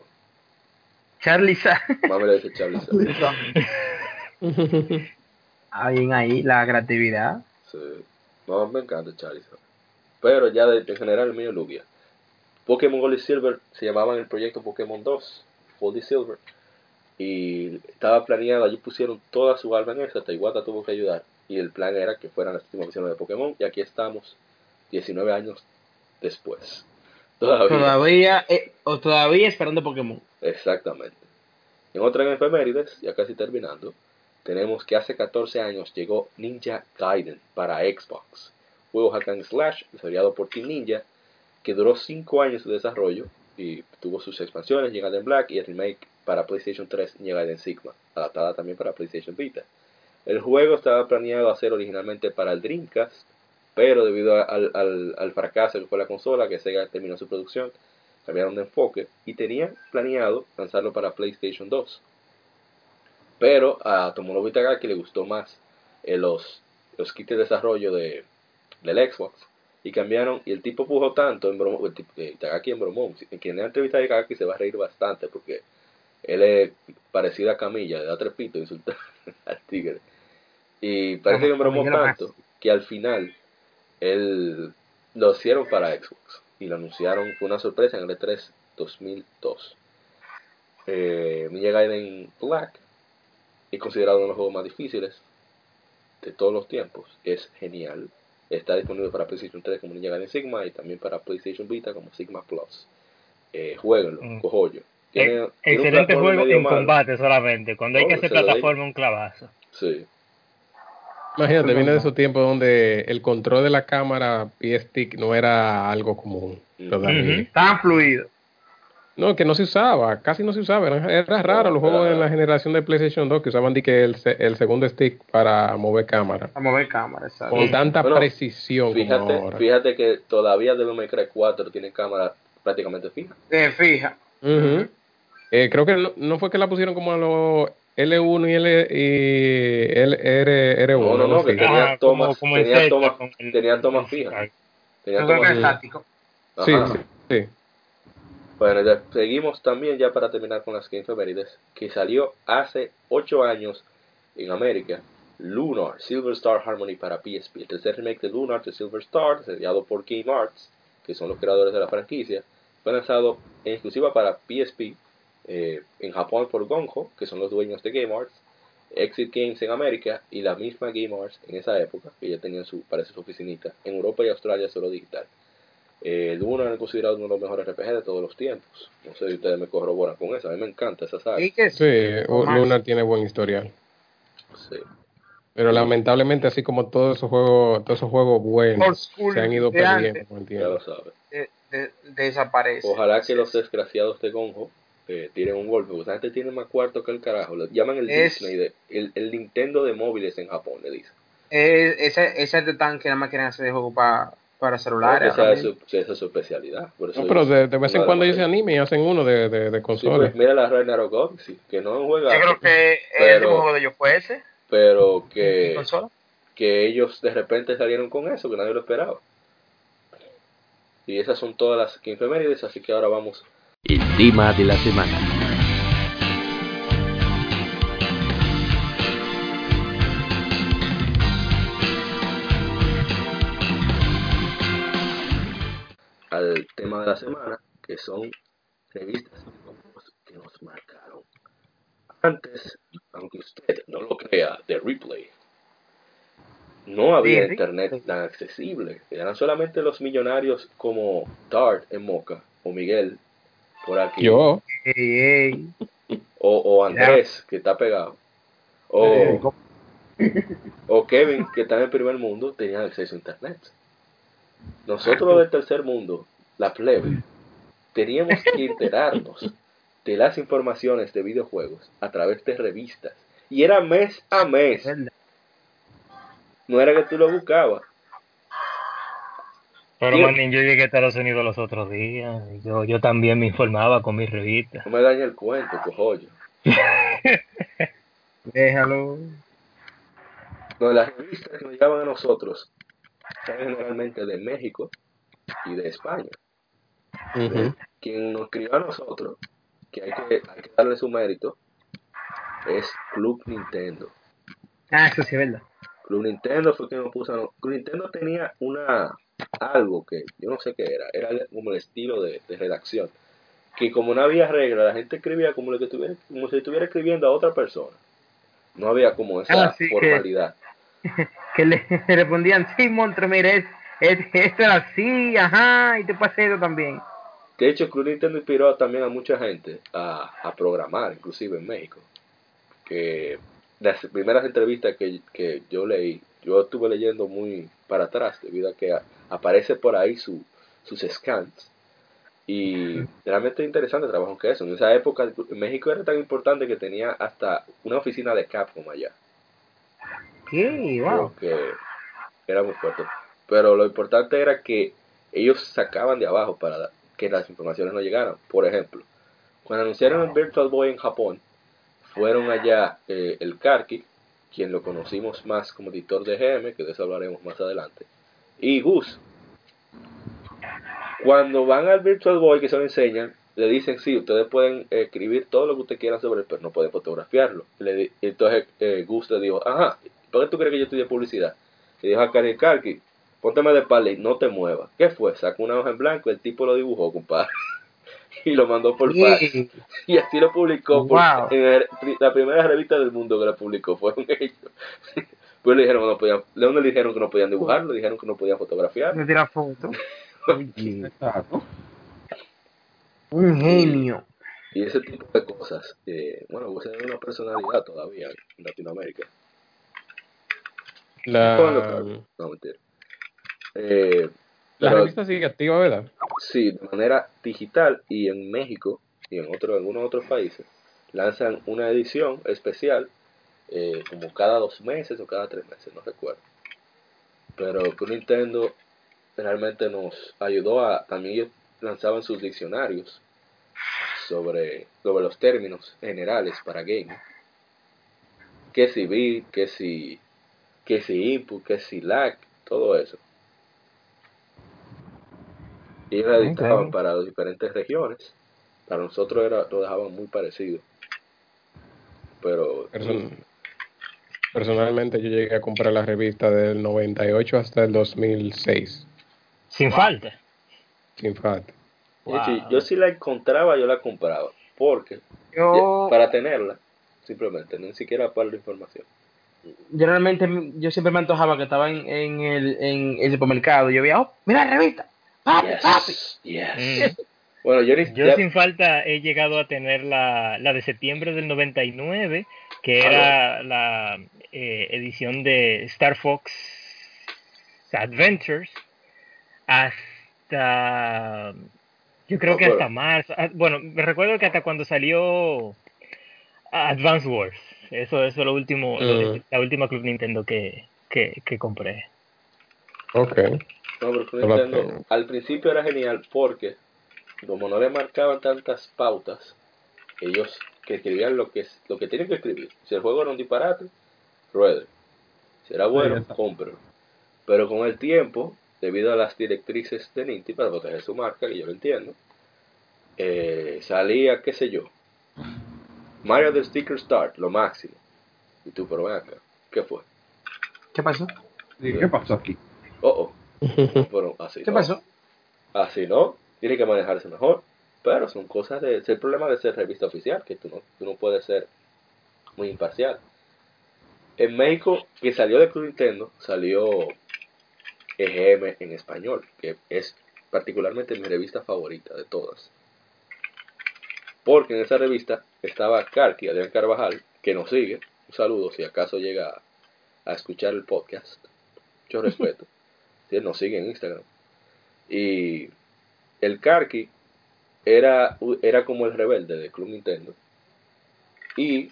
Charlie Sa. Mami le dice Charizard. [LAUGHS] Ah, bien ahí, la creatividad. Sí. No, me encanta Charizard. Pero ya de, en general el mío es Lugia. Pokémon Gold y Silver se llamaban el proyecto Pokémon 2, Gold y Silver. Y estaba planeado, allí pusieron toda su alma en eso, hasta Iwata tuvo que ayudar. Y el plan era que fueran las últimas versiones de Pokémon. Y aquí estamos, 19 años después. Todavía. Todavía, eh, o todavía esperando Pokémon. Exactamente. En otra efemérides, ya casi terminando, tenemos que hace 14 años llegó Ninja Gaiden para Xbox. Juego hack and slash desarrollado por Team Ninja, que duró 5 años de desarrollo y tuvo sus expansiones, Ninja Gaiden Black y el remake para PlayStation 3, Ninja Gaiden Sigma, adaptada también para PlayStation Vita. El juego estaba planeado a ser originalmente para el Dreamcast, pero debido al, al- al fracaso que fue la consola, que Sega terminó su producción, cambiaron de enfoque y tenían planeado lanzarlo para PlayStation 2. Pero a Tomonobu Itagaki le gustó más eh, los, los kits de desarrollo de, del Xbox y cambiaron y el tipo pujó tanto en bromo, el tipo, eh, en bromón. Quien le entrevista a Itagaki se va a reír bastante porque él es parecido a Camilla, le da trepito insultar [LAUGHS] al tigre. Y parece que lo tanto que al final él lo hicieron para Xbox y lo anunciaron, fue una sorpresa en el E E3 2002. Eh, Ninja Gaiden Black es considerado uno de los juegos más difíciles de todos los tiempos. Es genial. Está disponible para PlayStation 3 como Ninja Gaiden Sigma y también para PlayStation Vita como Sigma Plus. Eh, jueguenlo, Mm. cojollo. Tiene- tiene un Excelente juego en malo. combate solamente. Cuando hay que No, hacer plataforma, un clavazo. Sí. Imagínate, viene de esos tiempos donde el control de la cámara y stick no era algo común. Ujú. Tan fluido. No, que no se usaba, casi no se usaba. Era, era raro los juegos de la generación de PlayStation 2 que usaban que el, se- el segundo stick para mover cámara. A mover cámara, ¿sabes? Con tanta Bueno, precisión como Fíjate, ahora. fíjate que todavía Devil May Cry 4 tiene cámara prácticamente fija. Eh, fija. Ujú. Eh, creo que no, no fue que la pusieron como a los L1 y, L, y L, R, R1. No, no, no, que Sí. tenía tomas, como- como en tenía tomas, tenía tomas fijas. Tenía Yo creo que tomas es estático. Sí, sí, sí. Bueno, seguimos también ya para terminar con las Game Efemérides, que salió hace 8 años en América, Lunar, Silver Star Harmony para PSP. El tercer remake de Lunar de Silver Star, desarrollado por Game Arts, que son los creadores de la franquicia, fue lanzado en exclusiva para PSP eh, en Japón por Gonjo, que son los dueños de Game Arts, Exit Games en América y la misma Game Arts en esa época, que ya tenían su, parece su oficinita, en Europa y Australia solo digital. Eh, Lunar es considerado uno de los mejores RPG de todos los tiempos. No sé si ustedes me corroboran con eso. A mí me encanta esa saga. Sí, Lunar tiene buen historial. Sí. Pero lamentablemente, así como todos esos juegos, todos esos juegos buenos se han ido perdiendo el Ya lo sabes. de- de- desaparece. Ojalá que los desgraciados de Gonjo eh, tiren un golpe. Porque esa gente tiene más cuarto que el carajo. Lo llaman el Es- Disney, de, el, el Nintendo de móviles en Japón, le dicen. Eh, ese, ese de tan que nada más quieren hacer de juego pa- para celulares. esa, es su, esa es su especialidad. Por eso No, pero de, de vez en cuando ellos se animan y hacen uno de, de, de Sí, consola. pues, mira la Ragnarok Odyssey, que no un Yo creo que el Pero- último juego de ellos fue ese. pero que, consola. que ellos de repente salieron con eso, que nadie lo esperaba. Y esas son todas las que efemérides, así que ahora vamos El tema de la semana. Tema de la semana, que son revistas y grupos que nos marcaron. Antes, aunque usted no lo crea, de Replay, no había Sí, internet tan accesible. Eran solamente los millonarios como Dart en Moca, o Miguel por aquí, Yo, o, o Andrés, que está pegado, o, o Kevin, que está en el primer mundo, tenían acceso a internet. Nosotros del tercer mundo, la plebe, teníamos que enterarnos de las informaciones de videojuegos a través de revistas. Y era mes a mes. No era que tú lo buscabas. Pero, manín, yo llegué a Estados Unidos los otros días. Yo, yo también me informaba con mis revistas. No me dañe el cuento, cojollo. [LAUGHS] Déjalo. No, las revistas que nos llegaban a nosotros eran generalmente de México y de España. Quien nos crió a nosotros que hay que, hay que darle su mérito es Club Nintendo. Ah, eso sí es verdad. Club Nintendo fue quien lo puso. Club Nintendo tenía una algo que yo no sé qué era, era como el estilo de, de redacción. Que como no había regla, la gente escribía como, lo que estuviera, como si estuviera escribiendo a otra persona. No había como esa Ah, sí, formalidad. [LAUGHS] Que le, le respondían, sí, monstruo, mire, esto era así, ajá, y te pasé eso también. De hecho, Club Nintendo inspiró también a mucha gente a, a programar, inclusive en México. Que las primeras entrevistas que, que yo leí, yo estuve leyendo muy para atrás, debido a que a- aparece por ahí su, sus scans. Y realmente interesante el trabajo que eso. En esa época, México era tan importante que tenía hasta una oficina de Capcom allá. ¿Qué? Wow. Porque era muy fuerte. Pero lo importante era que ellos sacaban de abajo para que las informaciones no llegaran. Por ejemplo, cuando anunciaron el Virtual Boy en Japón, fueron allá eh, el Karki, quien lo conocimos más como editor de GM, que de eso hablaremos más adelante, y Gus. Cuando van al Virtual Boy que se lo enseñan, le dicen, sí, ustedes pueden escribir todo lo que ustedes quieran sobre él, pero no pueden fotografiarlo. Le di- entonces eh, Gus le dijo, ajá, ¿por qué tú crees que yo estudié publicidad? Le dijo a Karki, pónteme de espalda y no te muevas. ¿Qué fue? Sacó una hoja en blanco, el tipo lo dibujó, compadre. [LAUGHS] y lo mandó por fax. Yeah. Y así lo publicó. por- Wow. en el- la primera revista del mundo que la publicó fueron ellos. [LAUGHS] pues le dijeron que no podían, ¿de dónde le dijeron que no podían dibujar? Le dijeron que no podían fotografiar. Me tira foto. [LAUGHS] Exacto. Un genio. Y ese tipo de cosas. eh, bueno, vos es una personalidad todavía en Latinoamérica. La. No, mentira. Eh, la pero- revista sigue activa, ¿verdad? Sí, de manera digital y en México y en otro, algunos otros países lanzan una edición especial eh, como cada dos meses o cada tres meses, no recuerdo. Pero que Nintendo realmente nos ayudó a, también ellos lanzaban sus diccionarios sobre, sobre los términos generales para gaming. Que si bit, que si, que si input, que si lag, todo eso. Y ellos la editaban Ok. para las diferentes regiones. Para nosotros era, lo dejaban muy parecido. Pero Person- personalmente yo llegué a comprar la revista del 98 hasta el 2006, Sin falta. sin falta. de hecho, yo si la encontraba, yo la compraba. Porque, Yo, para tenerla, simplemente, ni siquiera para la información. Yo realmente, yo siempre me antojaba que estaba en, en el, en el supermercado. Yo veía, oh, mira la revista. Papi, papi. yes. [LAUGHS] Bueno, yo ni yo ya- sin falta he llegado a tener la, la de septiembre del 99, que Ah, era la eh, edición de Star Fox Adventures, hasta, yo creo No, que hasta marzo. Ah, Bueno, me recuerdo que hasta cuando salió Advance Wars, eso, eso es lo último, lo- Mm. la última Club Nintendo que, que, que compré. Ok. No, pero No al principio era genial porque como no le marcaban tantas pautas, ellos que escribían lo que lo que tienen que escribir. Si el juego era un disparate, ruede. Si era bueno, exacto. cómpralo. Pero con el tiempo, debido a las directrices de Nintendo para proteger su marca, que yo lo entiendo, eh, salía, qué sé yo, Mario the Sticker Start, lo máximo. Y tú, pero ven acá, ¿qué fue? ¿Qué pasó? Sí, ¿Qué pasó aquí? Oh, oh. [LAUGHS] Pero así ¿Qué no. pasó? Así no, tiene que manejarse mejor. Pero son cosas de. Es el problema de ser revista oficial, que tú no, tú no puedes ser muy imparcial. En México, que salió de Club Nintendo, salió EGM en español, que es particularmente mi revista favorita de todas. Porque en esa revista estaba Karki, Adrián Carvajal, que nos sigue. Un saludo si acaso llega a, a escuchar el podcast. Mucho respeto. [LAUGHS] Si él nos sigue en Instagram. Y el Karki era, era como el rebelde de Club Nintendo. Y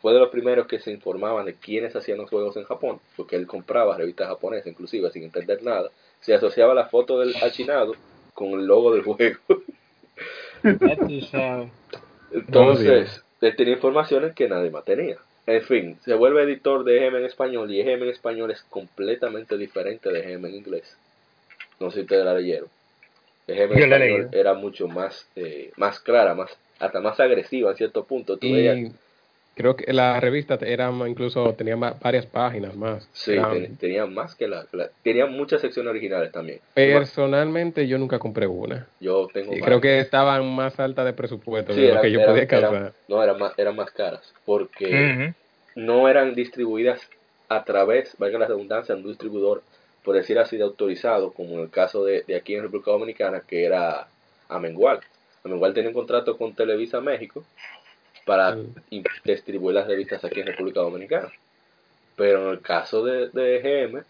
fue de los primeros que se informaban de quiénes hacían los juegos en Japón, porque él compraba revistas japonesas, inclusive sin entender nada. Se asociaba la foto del achinado con el logo del juego. Entonces, él tenía informaciones que nadie más tenía. En fin, se vuelve editor de EGM en español y EGM en español es completamente diferente de EGM en inglés. No sé si ustedes la leyeron. EGM en español era mucho más, eh, más clara, más hasta más agresiva en cierto punto. Tú veías- creo que la revista era incluso tenía varias páginas más. sí, Eran- ten- tenían más que la, la- tenían muchas secciones originales también. Personalmente yo nunca compré una. Yo tengo Y varias. creo que estaban más altas de presupuesto Sí, de lo eran- que yo eran- podía alcanzar. no, eran más, eran más caras porque no eran distribuidas a través, valga la redundancia, de un distribuidor, por decir así, de autorizado, como en el caso de, de aquí en República Dominicana, que era Amengual. Amengual tenía un contrato con Televisa México para Mm. distribuir las revistas aquí en República Dominicana. Pero en el caso de, de EGM,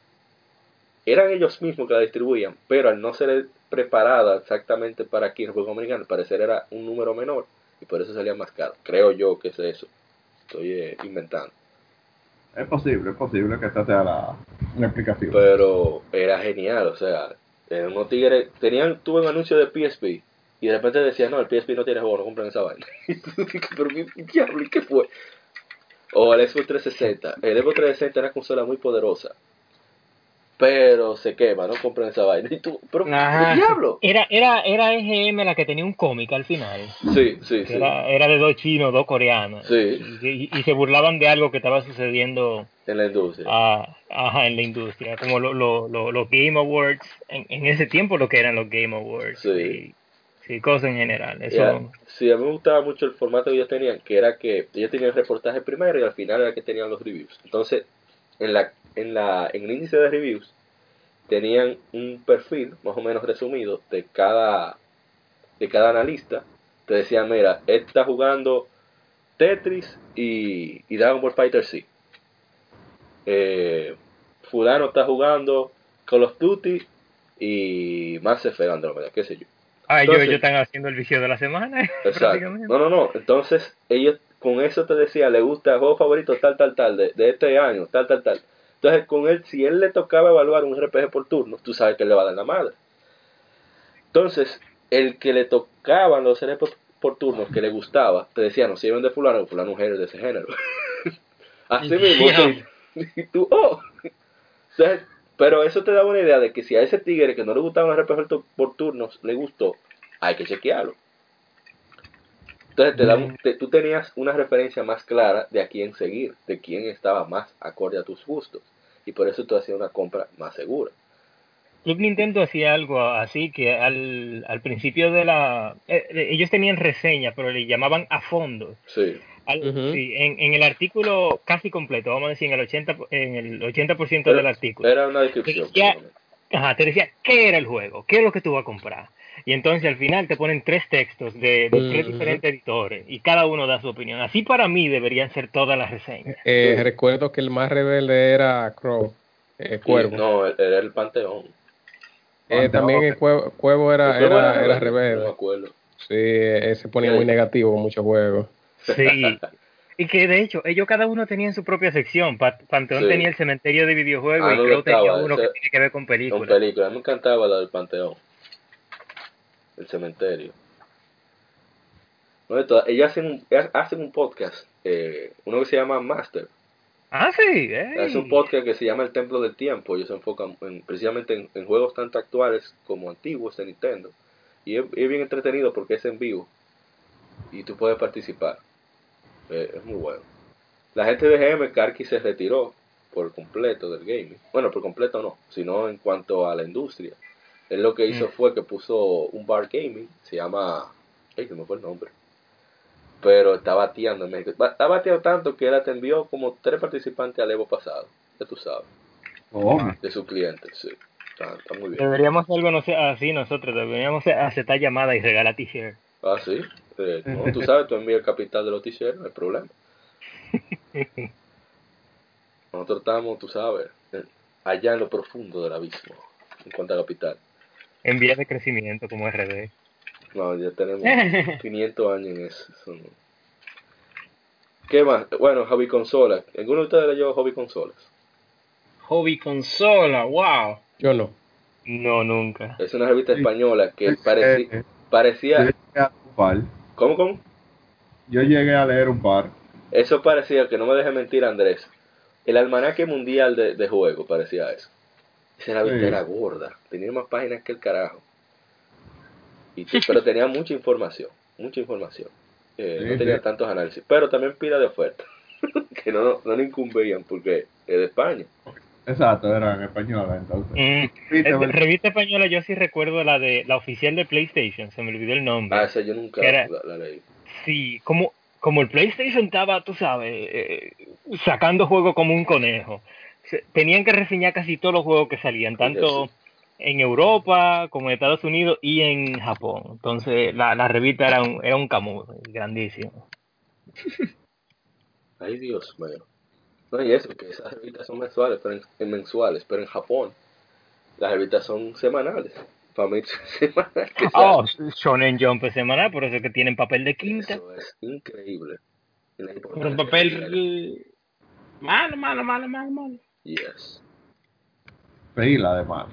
eran ellos mismos que la distribuían, pero al no ser preparada exactamente para aquí en República Dominicana, al parecer era un número menor y por eso salía más caro. Creo yo que es eso. Estoy eh, inventando. Es posible, es posible que esta sea la, la explicación. pero era genial, o sea, unos tigres, tenían, tuve un anuncio de PSP y de repente decían, no, el PSP no tiene juego, no compren esa vaina. [LAUGHS] pero qué diablo, ¿y qué fue? O el Xbox 360, el Xbox 360 era una consola muy poderosa, pero se quema, no compren esa vaina. [LAUGHS] Y tú, pero Ajá. ¿qué diablo? Era, era, era EGM la que tenía un cómic al final. Sí, sí, sí. Era, era de dos chinos, dos coreanos. Sí. Y, y- y se burlaban de algo que estaba sucediendo En la industria. ah, ajá, en la industria. Como lo- lo- lo- los Game Awards. En, en ese tiempo lo que eran los Game Awards. Sí. Y, cosas en general. Eso, Ya, Sí, a mí me gustaba mucho el formato que ellos tenían, que era que ellos tenían el reportaje primero y al final era que tenían los reviews. Entonces, en la en la en el índice de reviews tenían un perfil más o menos resumido de cada de cada analista. Te decían, mira, este está jugando Tetris y, y Dragon Ball Fighter C. Eh, fulano está jugando Call of Duty y Mass Effect Andromeda, qué sé yo. Ah, ellos, Entonces- ellos están haciendo el vicio de la semana. [LAUGHS] Exacto. No, no, no. Entonces, ellos con eso te decía, le gusta el juego favorito tal, tal, tal, de, de este año, tal, tal, tal. Entonces, con él, si él le tocaba evaluar un RPG por turno, tú sabes que él le va a dar la madre. Entonces, el que le tocaban los RPG por turnos que le gustaba, te decía, no sirven de fulano, fulano es un género de ese género. [LAUGHS] Así [LAUGHS] mismo, y tú, oh. Entonces, pero eso te da una idea de que si a ese tigre que no le gustaban los RPG por turnos le gustó, hay que chequearlo. Entonces te da un- te- tú tenías una referencia más clara de a quién seguir, de quién estaba más acorde a tus gustos. Y por eso tú hacías una compra más segura. Club Nintendo hacía algo así que al, al principio de la... eh, eh, ellos tenían reseña, pero le llamaban a fondo. Sí, Al- sí, en, en el artículo casi completo, vamos a decir en el 80%, po- en el 80% del Era- artículo. era una descripción. Lo menos. Ajá, te decía qué era el juego, qué es lo que tú vas a comprar. Y entonces al final te ponen tres textos de, de tres diferentes editores y cada uno da su opinión. Así para mí deberían ser todas las reseñas. Eh, Sí. Recuerdo que el más rebelde era Crow, eh, Cuervo. Y no, era el Panteón. Eh, también el Cuervo, Cuervo era, El era, era No me rebelde. acuerdo. Sí, eh, se ponía muy negativo con muchos juegos. Sí. [LAUGHS] Y que de hecho, ellos cada uno tenían su propia sección. Pa- Panteón Sí. tenía el cementerio de videojuegos Ah, y no me Crow tenía uno ese- que tiene que ver con Con películas. película. A mí me encantaba la del Panteón. El cementerio. No, de todas- ellas hacen ellas hacen un podcast, eh, uno que se llama Master. Ah, sí. ey. Es un podcast que se llama El Templo del Tiempo. Ellos se enfocan en- precisamente en, en juegos tanto actuales como antiguos de Nintendo. Y es, es bien entretenido porque es en vivo. Y tú puedes participar. Eh, es muy bueno. La gente de GM, Karki se retiró por completo del gaming. Bueno, por completo no, sino en cuanto a la industria. Él lo que hizo Mm. fue que puso un bar gaming, se llama... Ay, se me fue el nombre. Pero está bateando en México. Está bateando tanto que él atendió como tres participantes al Evo pasado. Ya tú sabes. Oh, De sus clientes, sí. Está, está muy bien. Deberíamos hacer algo no sé, así nosotros. Deberíamos aceptar llamadas y regalar t-shirt. Ah, sí. Eh, no, tú sabes, tú envías el capital de los t-shirts, no hay problema. Nosotros estamos, tú sabes, allá en lo profundo del abismo, en cuanto a capital. En vías de crecimiento como RD. No, ya tenemos 500 años en eso. eso no. ¿Qué más? Bueno, hobby consolas. ¿Alguno de ustedes leyó hobby consolas? Hobby consola, wow. Yo no. No, nunca. Es una revista española que Eh, eh, yo parecía... ¿Cómo, cómo? Yo llegué a leer un par. Eso parecía, que no me deje mentir Andrés, el almanaque mundial de, de juego parecía eso. Esa revista Sí. era gorda, tenía más páginas que el carajo. Y pero tenía mucha información, mucha información. eh, Sí, no tenía sí. tantos análisis, pero también pila de ofertas [LAUGHS] que no, no le incumbían porque es de España. Exacto, era en español entonces. Mm. Eh, revista española yo sí recuerdo la de la oficial de PlayStation, se me olvidó el nombre. Ah, esa yo nunca Era- la, la leí. Sí, como, como el PlayStation estaba, tú sabes, eh, sacando juegos como un conejo. Se- tenían que reseñar casi todos los juegos que salían, tanto en Europa como en Estados Unidos y en Japón. Entonces la, la revista era un, era un camus grandísimo. Ay, Dios mío. No, y eso, que esas revistas son mensuales, pero en, en mensuales, pero en Japón las revistas son semanales. Para mí, [LAUGHS] semanal. que Oh, sale. Shonen Jump es semanal, por eso es que tienen papel de quinta. Eso es increíble. Pero papel malo, malo, malo, malo, malo. Yes. Pila de mano.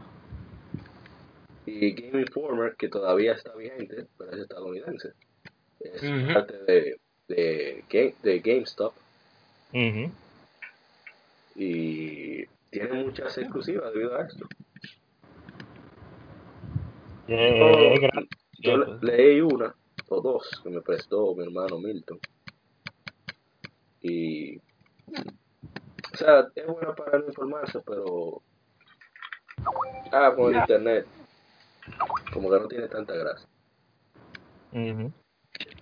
Y Game Informer, que todavía está vigente, pero es estadounidense. Es parte de, de, Game- de GameStop Ujú. Y tiene muchas exclusivas debido a esto. Eh, Yo- yo le- leí una o dos que me prestó mi hermano Milton. Y. O sea, es buena para no informarse, pero. Ah, con el internet. Como que no tiene tanta.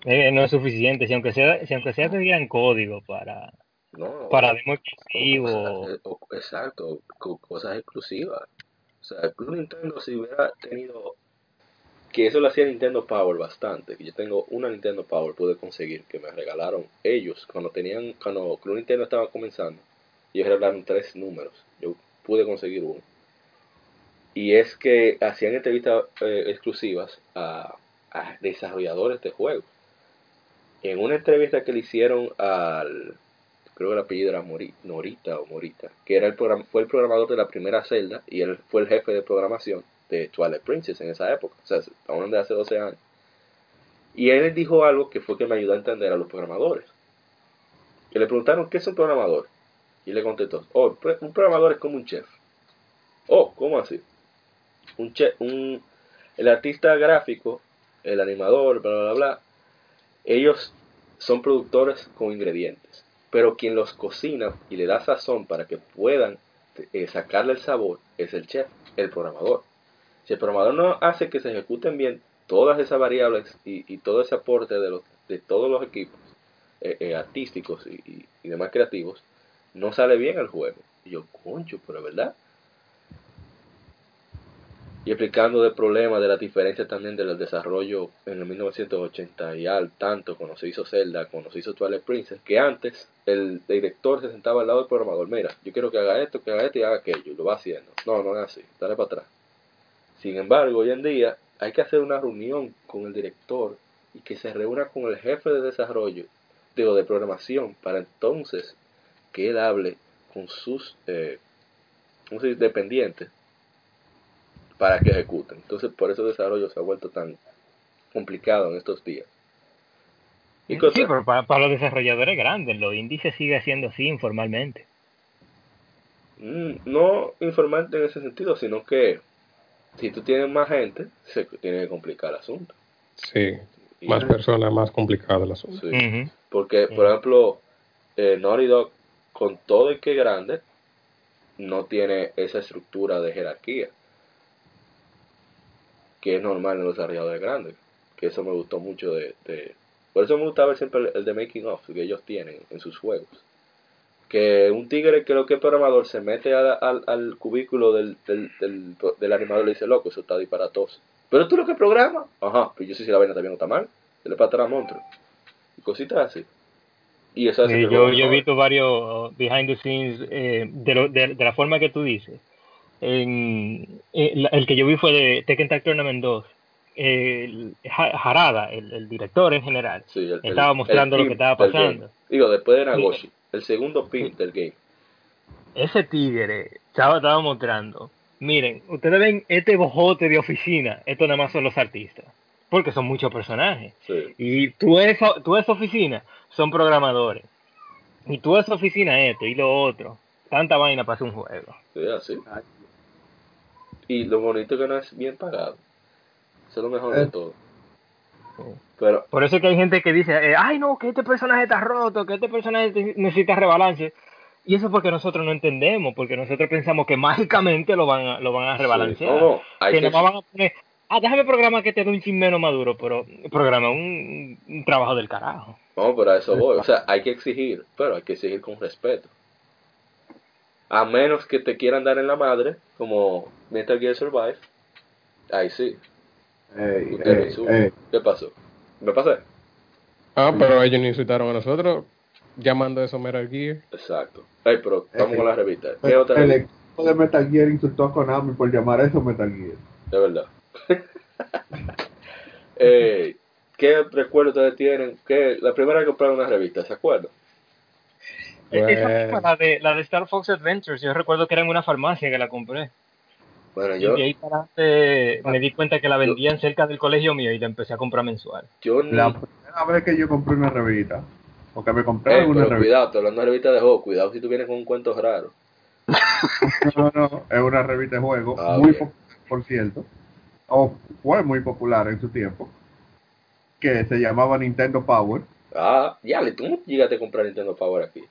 Eh, no es suficiente, si aunque sea, si aunque sea te dieran código para, No. para demo o exclusivo. cosas- o- exacto, co- cosas exclusivas. O sea, el Club Nintendo si hubiera tenido que eso lo hacía Nintendo Power bastante, que yo tengo una Nintendo Power pude conseguir que me regalaron ellos cuando tenían cuando Club Nintendo estaba comenzando. Ellos regalaron tres números. Yo pude conseguir uno. Y es que hacían entrevistas eh, exclusivas a, a desarrolladores de juegos. En una entrevista que le hicieron al creo que el apellido era Mori- Norita o Morita, que era el program- fue el programador de la primera celda y él fue el jefe de programación de Twilight Princess en esa época, o sea, hablando de hace 12 años. Y él dijo algo que fue que me ayudó a entender a los programadores. Que le preguntaron, ¿qué es un programador? Y le contestó, oh, un programador es como un chef. Oh, ¿cómo así? Un chef, un, el artista gráfico, el animador, bla, bla, bla, ellos son productores con ingredientes pero quien los cocina y le da sazón para que puedan eh, sacarle el sabor es el chef, el programador. Si el programador no hace que se ejecuten bien todas esas variables y, todo ese aporte de, los, de todos los equipos eh, eh, artísticos y, demás creativos, no sale bien el juego. Y yo, concho, pero verdad. Y explicando del problema, de las diferencias también del desarrollo en el 1980 y al tanto, cuando se hizo Zelda, cuando se hizo Twilight Princess, que antes el director se sentaba al lado del programador, mira, yo quiero que haga esto, que haga esto y haga aquello, y lo va haciendo. No, no es así, dale para atrás. Sin embargo, hoy en día hay que hacer una reunión con el director y que se reúna con el jefe de desarrollo, digo, de programación, para entonces que él hable con sus eh, dependientes para que ejecuten. Entonces, por eso el desarrollo se ha vuelto tan complicado en estos días. Y Sí, pero para, para los desarrolladores grandes, los índices sigue siendo así informalmente. Mm, no informante en ese sentido, sino que si tú tienes más gente, se tiene que complicar el asunto. Sí, Y- más personas, más complicado el asunto. sí. Porque, por ejemplo, eh, Naughty Dog, con todo y que es grande, no tiene esa estructura de jerarquía que es normal en los desarrolladores grandes. Que eso me gustó mucho de... de- por eso me gusta ver siempre el, el de Making of que ellos tienen en sus juegos. Que un tigre que lo que es programador se mete a- al, al cubículo del, del, del, del animador y le dice, loco, eso está disparatoso. Pero tú lo que programas, ajá, pues yo sé si la vaina también está mal. Se le pasa a monstruo. Y cositas así. Y eso Sí, yo, he visto varios uh, behind the scenes eh, de, lo- de, de la forma que tú dices. En, eh, la- el que yo vi fue de Tekken Tag Tournament 2. El, Harada, el, el director en general, Sí, el- el- estaba mostrando lo el que estaba pasando. Digo, después de Nagoshi, el segundo pin del game. Ese tigre estaba, estaba mostrando. Miren, ustedes ven este bojote de oficina. Esto nada más son los artistas. Porque son muchos personajes. Sí. Y tú esa, tú esa oficina son programadores. Y tú esa oficina esto y lo otro. Tanta vaina para hacer un juego. Sí, así. Y lo bonito es que no es bien pagado. Eso es lo mejor de Eh. todo. Pero, Por eso es que hay gente que dice, eh, ay no, que este personaje está roto, que este personaje necesita rebalance. Y eso es porque nosotros no entendemos, porque nosotros pensamos que [LAUGHS] mágicamente lo van a, lo van a rebalancear. no, no, que que, van a poner, ah, déjame programar que te dé un chin menos maduro, pero programa un, un trabajo del carajo. no, pero a eso voy. O sea, hay que exigir, pero hay que exigir con respeto. A menos que te quieran dar en la madre, como Metal Gear Survive. Ahí sí. Ey. ¿Qué pasó? ¿Me pasé? Ah, pero ellos nos insultaron a nosotros llamando eso Metal Gear. Exacto. Ay, pero estamos con la revista. ¿Qué El, otra el revista? equipo de Metal Gear insultó a Konami por llamar a eso Metal Gear. De verdad. [LAUGHS] eh, ¿Qué recuerdo ustedes tienen? ¿Qué, la primera vez que compraron una revista, ¿se acuerdan? Esa Pues- misma, la de, la de Star Fox Adventures, yo recuerdo que era en una farmacia que la compré. Bueno, Y yo, de ahí para adelante me di cuenta que la vendían cerca del colegio mío y la empecé a comprar mensual. yo ni... La primera vez que yo compré una revista, porque me compré Eh, una revista. cuidado, estoy hablando de revista de juego. Cuidado si tú vienes con un cuento raro. [LAUGHS] No, no, es una revista de juego, Ah, muy bien. popular, por cierto, o fue muy popular en su tiempo, que se llamaba Nintendo Power. Ah, ya, le tú no llegaste a comprar Nintendo Power aquí.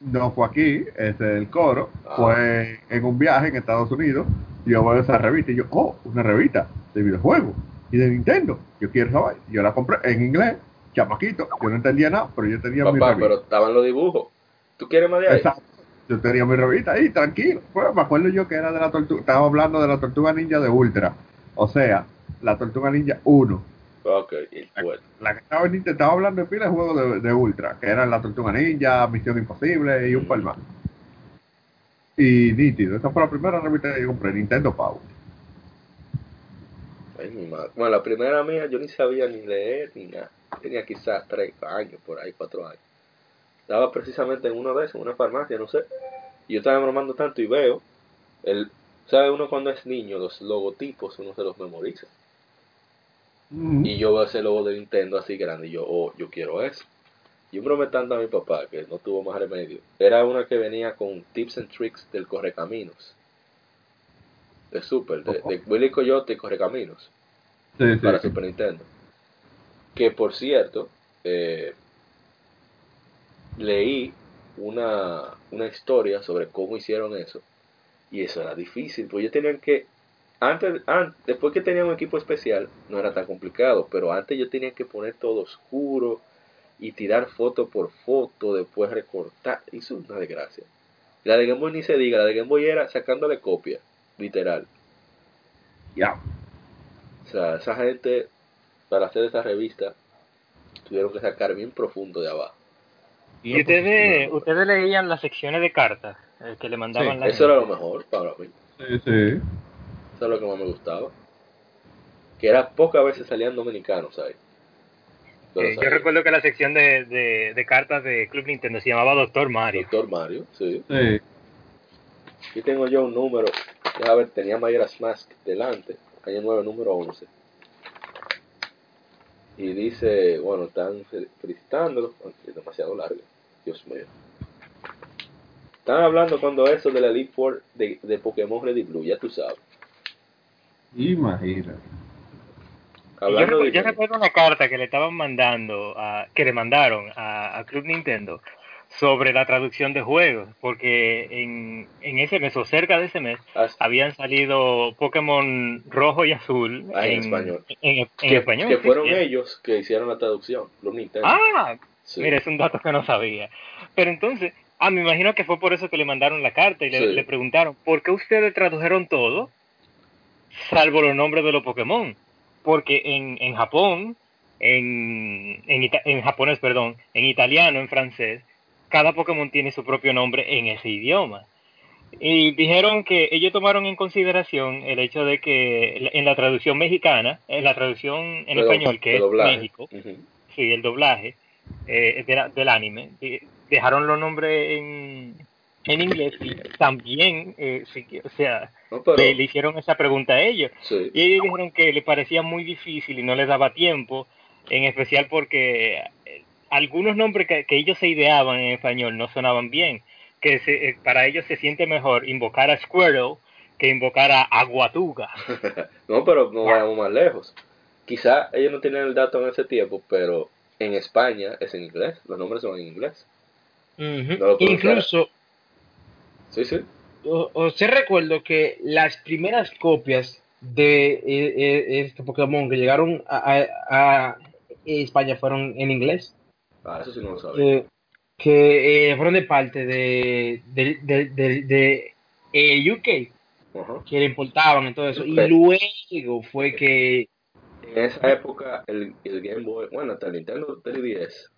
No fue aquí, ese es el coro, Ah. fue en un viaje en Estados Unidos. Yo veo esa revista y yo, oh, una revista de videojuegos y de Nintendo. Yo quiero saber. Yo la compré en inglés, chamaquito. Yo no entendía nada, pero yo tenía mi revista. pero estaban los dibujos. ¿Tú quieres más de ahí? Exacto. Yo tenía mi revista ahí, tranquilo. Pues, me acuerdo yo que era de la tortuga, estaba hablando de la tortuga ninja de Ultra. O sea, la tortuga ninja 1. Ok, y bueno. La que estaba, en Nintendo, estaba hablando de pila de juegos de, de Ultra, que eran la tortuga ninja, Misión Imposible y un par más. Y nítido, esa fue la primera revista que yo compré, Nintendo Power. Ay, mi madre. Bueno, la primera mía yo ni sabía ni leer ni nada. Tenía quizás tres años, por ahí, cuatro años. Estaba precisamente en de esos, en una farmacia, no sé. Y yo estaba bromando tanto y veo, el, ¿sabe uno cuando es niño? Los logotipos uno se los memoriza. Y yo veo ese logo de Nintendo así grande y yo, oh, yo quiero eso. Y bromé tanto a mi papá que no tuvo más remedio. Era una que venía con tips and tricks del Correcaminos. De Super, de, de Willy Coyote y Correcaminos Sí, sí, para sí. Super Nintendo. Que por cierto, eh, leí una, una historia sobre cómo hicieron eso. Y eso era difícil, pues ellos tenían que, antes, an- después que tenían un equipo especial, no era tan complicado, pero antes yo tenía que poner todo oscuro y tirar foto por foto, después recortar, hizo una desgracia. La de Game Boy ni se diga, la de Game Boy era sacándole copia, literal. Ya. O sea, esa gente, para hacer esa revista, tuvieron que sacar bien profundo de abajo. Y ustedes, ustedes leían las secciones de cartas eh, que le mandaban Sí, la Eso era lo mejor para mí. Sí, sí. Eso es lo que más me gustaba. Que era pocas veces salían dominicanos ahí. Eh, yo recuerdo que la sección de, de, de cartas de Club Nintendo se llamaba Doctor Mario. Doctor Mario, sí. Sí. Aquí tengo yo un número. A ver, tenía Majora's Mask delante. Calle 9, número 11. Y dice, bueno, están fel- felicitándolo. Es demasiado largo. Dios mío. Están hablando cuando eso de la Elite Four de, de Pokémon Red y Blue, ya tú sabes. Imagínate. Yo, Hablando recu- de yo recuerdo una carta que le estaban mandando, a, que le mandaron a, a Club Nintendo sobre la traducción de juegos, porque en, en ese mes o cerca de ese mes Ah, habían salido Pokémon rojo y azul Ah, en español. En, en que, español. que sí, fueron sí. ellos que hicieron la traducción, los Nintendo. Ah, Sí. mira, es un dato que no sabía. Pero entonces, ah, me imagino que fue por eso que le mandaron la carta y le, Sí. le preguntaron, ¿por qué ustedes tradujeron todo, salvo los nombres de los Pokémon? Porque en, en Japón, en, en, japonés, perdón, en italiano, en francés, cada Pokémon tiene su propio nombre en ese idioma. Y dijeron que ellos tomaron en consideración el hecho de que en la traducción mexicana, en la traducción en español, que es doblaje. México, sí, el doblaje eh, de la- del anime. de- dejaron los nombres en, en inglés y también, eh, sí o sea, No, pero, le, le hicieron esa pregunta a ellos. sí. Y ellos dijeron que le parecía muy difícil y no les daba tiempo, en especial porque eh, algunos nombres que, que ellos se ideaban en español no sonaban bien. Que se- eh, para ellos se siente mejor invocar a Squirtle que invocar a Aguatuga. [LAUGHS] no, pero no vayamos más lejos. quizá ellos no tenían el dato en ese tiempo, pero en España es en inglés, los nombres son en inglés. Ujú. No lo puedo Incluso, Sí, sí. o, o se recuerdo que las primeras copias de eh, eh, este Pokémon que llegaron a, a- a España fueron en inglés. Ah, eso sí no lo sabía. que, que, eh, fueron de parte de, de, de, de- de, eh, UK, Ajá. que le importaban y todo eso. Y Ok. luego fue que. En esa época, el, el Game Boy, bueno, hasta el Nintendo 3DS,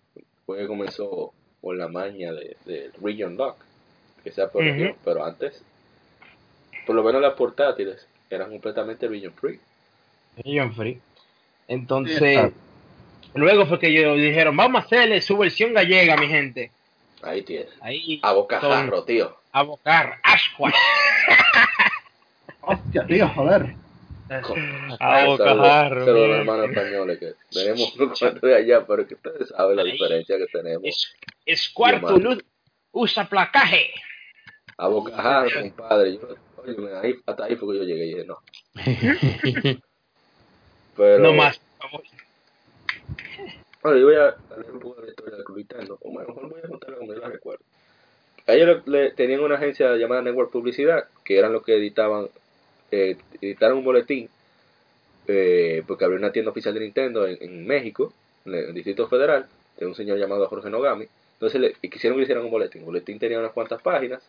fue que comenzó con la maña de, de Region Lock, que sea por región, pero antes, por lo menos las portátiles eran completamente Region Free. Region Free. Entonces, Sí, luego fue que ellos dijeron: Vamos a hacerle su versión gallega, mi gente. Ahí tienes. Ahí, A bocajarro, tío. a bocar, ascuas. [LAUGHS] Hostia, tío, joder. A bocajarro. Pero los hermanos españoles que tenemos un cuento de allá, pero que ustedes saben la Ahí. diferencia que tenemos. Es, es cuarto luz, usa placaje. A bocajarro, compadre. Yo, oye, ahí, hasta ahí fue que yo llegué y dije, no. [LAUGHS] Pero, No más. Bueno, yo voy a leer un poco de la historia de Club Nintendo, o mejor voy a contarla como yo la recuerdo. A ellos le, tenían una agencia llamada Network Publicidad, que eran los que editaban, eh, editaron un boletín, eh, porque abrió una tienda oficial de Nintendo en, en México, en el Distrito Federal, de un señor llamado Jorge Nogami. Entonces le, y quisieron que le hicieran un boletín. El boletín tenía unas cuantas páginas,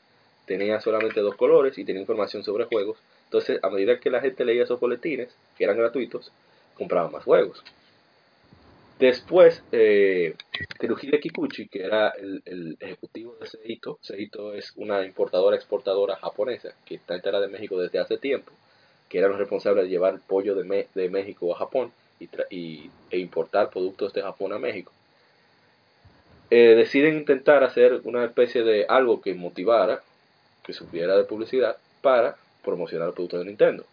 tenía solamente dos colores y tenía información sobre juegos. Entonces, a medida que la gente leía esos boletines, que eran gratuitos, compraban más juegos. Después, eh, Kikuchi, que era el, el ejecutivo de Seito, Seito es una importadora exportadora japonesa que está enterada de México desde hace tiempo, que eran los responsables de llevar pollo de, México a Japón y, y- e importar productos de Japón a México. Eh, deciden intentar hacer una especie de algo que motivara, que supiera de publicidad, para promocionar el producto de Nintendo.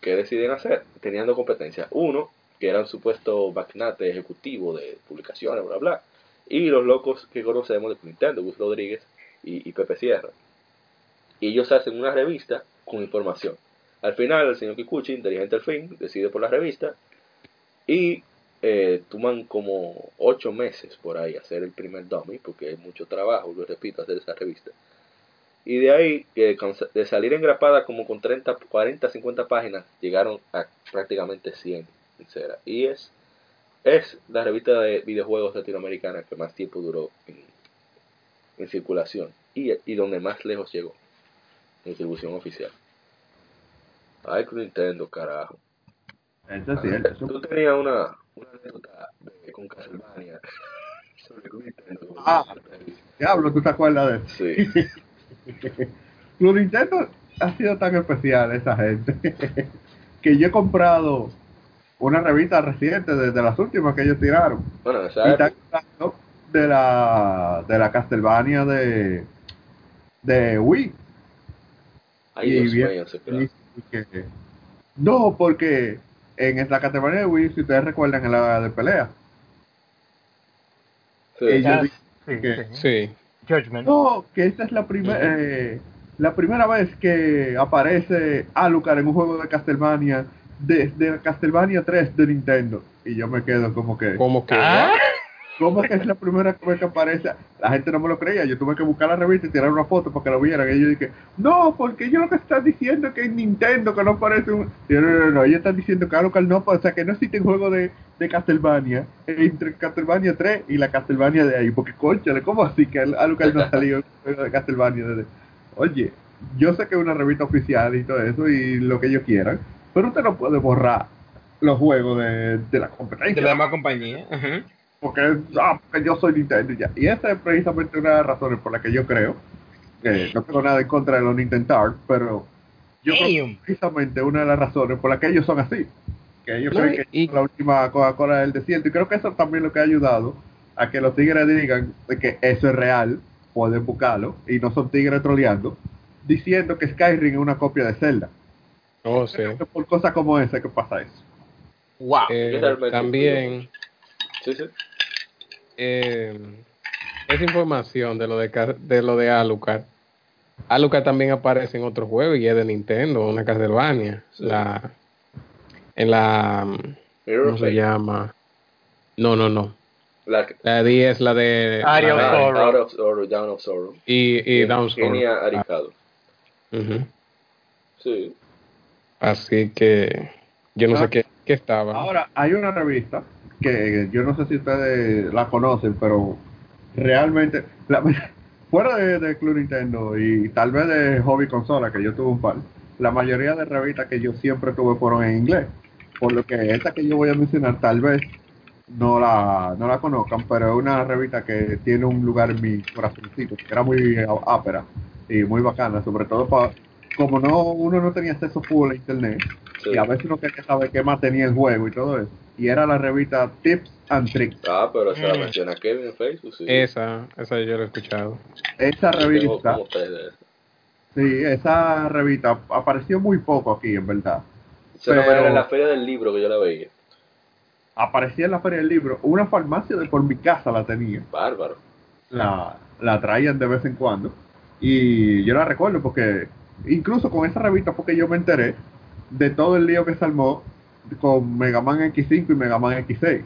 ¿Qué deciden hacer? Teniendo competencia. Uno, que era un supuesto magnate ejecutivo de publicaciones, bla, bla. Y los locos que conocemos de Nintendo, Gus Rodríguez y, Pepe Sierra. Y ellos hacen una revista con información. Al final, el señor Kikuchi, inteligente al fin, decide por la revista y eh, toman como ocho meses por ahí hacer el primer dummy, porque hay mucho trabajo, lo repito, hacer esa revista. Y de ahí, de salir engrapada como con 30, 40, 50 páginas, llegaron a prácticamente 100, sincera. Y es, es la revista de videojuegos latinoamericana que más tiempo duró en, en circulación y, y donde más lejos llegó en distribución oficial. Ay, Nintendo, carajo. Eso eso- Tú tenías una, una anécdota con Castlevania [LAUGHS] sobre Nintendo. Ah. Diablo, ¿tú te acuerdas de eso? Sí. [LAUGHS] Club Nintendo ha sido tan especial esa gente [LAUGHS] que yo he comprado una revista reciente desde las últimas que ellos tiraron. Bueno, Y están hablando de la de la Castlevania de de Wii. ay, y bien- y- que- no, porque en la Castlevania de Wii, si ustedes recuerdan, en la de pelea, Sí. ellos Ya. dicen Sí, que- sí. Sí. Judgment. No, que esta es la primera eh, la primera vez que aparece Alucard en un juego de Castlevania desde Castlevania 3 de Nintendo. Y yo me quedo como que, Como que Ah, ¿cómo que es la primera vez que aparece? La gente no me lo creía, yo tuve que buscar la revista y tirar una foto para que lo vieran. Y yo dije, no, porque ellos lo que están diciendo es que en Nintendo que no aparece un... Yo, no, no, no, ellos están diciendo que Alucard no, o sea, que no existe un juego de, de Castlevania entre Castlevania 3 y la Castlevania de ahí. Porque, conchale, ¿cómo así que Alucard no salió en un juego de Castlevania? Oye, yo sé que es una revista oficial y todo eso y lo que ellos quieran, pero usted no puede borrar los juegos de, de la competencia. de la demás compañía. Porque, ah, porque yo soy Nintendo y ya. Y esa es precisamente una de las razones por las que yo creo que no tengo nada en contra de los Nintendo, pero yo creo que es precisamente una de las razones por las que ellos son así. Que ellos No, creen que y- son la última Coca-Cola del desierto. Y creo que eso también lo que ha ayudado a que los tigres digan de que eso es real, pueden buscarlo, y no son tigres troleando, diciendo que Skyrim es una copia de Zelda. Oh, sí. Por cosas como esa que pasa eso. Wow. Eh, también Sí, sí. eh, esa información de lo de, lo de Alucard. Alucard también aparece en otro juego y es de Nintendo, una Castlevania. La, en la, Mirror ¿Cómo se llama? No, no, no. La La 10 es la de... Area of Ah, Sorrow. Out of Sorrow, Down of Sorrow. Y, y Down Sorrow. Genia Ah, Aricado. Sí. Así que yo no Ah. sé qué, qué estaba. Ahora, hay una revista que yo no sé si ustedes la conocen, pero realmente, la- [LAUGHS] fuera de, de Club Nintendo y tal vez de Hobby Consola, que yo tuve un par, la mayoría de revistas que yo siempre tuve fueron en inglés. Por lo que esta que yo voy a mencionar tal vez no la, no la conozcan, pero es una revista que tiene un lugar en mi corazoncito, que era muy ápera y muy bacana, sobre todo para, como no uno no tenía acceso full a internet, sí. y a veces uno quería saber qué más tenía el juego y todo eso. Y era la revista Tips and Tricks. Ah, pero esa la Mm. menciona Kevin en Facebook. Sí. Esa, esa yo la he escuchado. Esa tengo revista, sí, esa revista apareció muy poco aquí, en verdad. No Pero- era en la feria del libro que yo la veía. Aparecía en la Feria del Libro. Una farmacia de por mi casa la tenía. Bárbaro. La, la traían de vez en cuando. Y yo la recuerdo porque incluso con esa revista fue que yo me enteré de todo el lío que se armó con Mega Man X5 y Mega Man X6.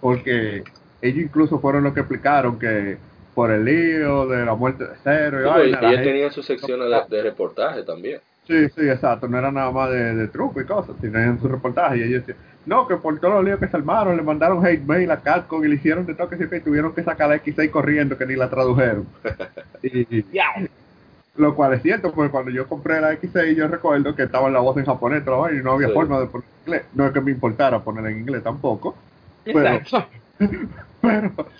Porque ellos incluso fueron los que explicaron que por el lío de la muerte de Cero y Sí, vaina, la ellos gente- tenían su sección de, de reportaje también. Sí, sí, exacto. No era nada más de, de truco y cosas. Tenían su reportaje y ellos decían, no, que por todos los líos que se armaron, le mandaron hate mail a Capcom y le hicieron de toque y tuvieron que sacar la X6 corriendo que ni la tradujeron. [LAUGHS] y, Ya. Lo cual es cierto, porque cuando yo compré la X6 yo recuerdo que estaba en la voz en japonés vaina, y no había Sí. forma de poner en inglés. No es que me importara poner en inglés tampoco, [LAUGHS] pero,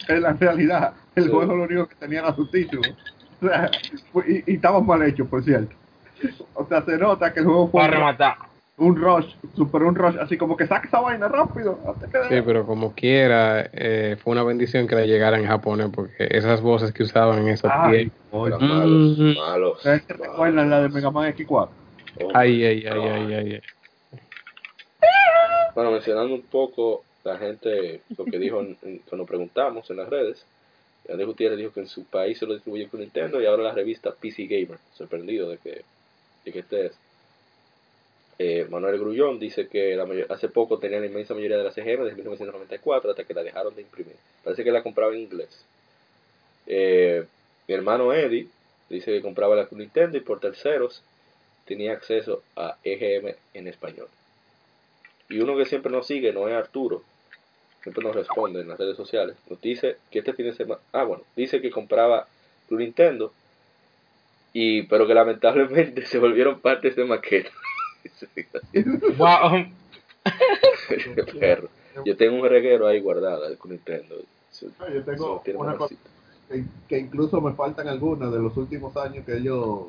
en la realidad el Sí. juego lo único que tenía era subtítulos. O sea, y, y estaban mal hechos, por cierto. O sea, se nota que el juego fue Para rematar. Un rush, super un rush, así como que saca esa vaina rápido. antes que- Sí, pero como quiera, eh, fue una bendición que le llegara en japonés, porque esas voces que usaban en esos tiempos. malos, malos. ¿Ustedes se recuerdan la de Mega Man X4? Oh, Ay, ay, ay, ay, ay, ay. Bueno, mencionando un poco la gente, lo que dijo en- en- cuando preguntamos en las redes, Andrés Gutiérrez dijo que en su país se lo distribuye con Nintendo y ahora la revista PC Gamer. Sorprendido de que, de que estés. Eh, Manuel Grullón dice que hace poco tenía la inmensa mayoría de las EGM desde 1994 hasta que la dejaron de imprimir. Parece que la compraba en inglés. Eh, mi hermano Eddie dice que compraba la Nintendo y por terceros tenía acceso a EGM en español. Y uno que siempre nos sigue, no es Arturo, siempre nos responde en las redes sociales. Nos dice que este fin de semana, ah bueno, dice que compraba un Nintendo, y pero que lamentablemente [LAUGHS] se volvieron partes de maqueta. [LAUGHS] Wow. Perro. Yo tengo un reguero ahí guardado con Nintendo. Yo tengo una cosa que, que incluso me faltan algunas de los últimos años que ellos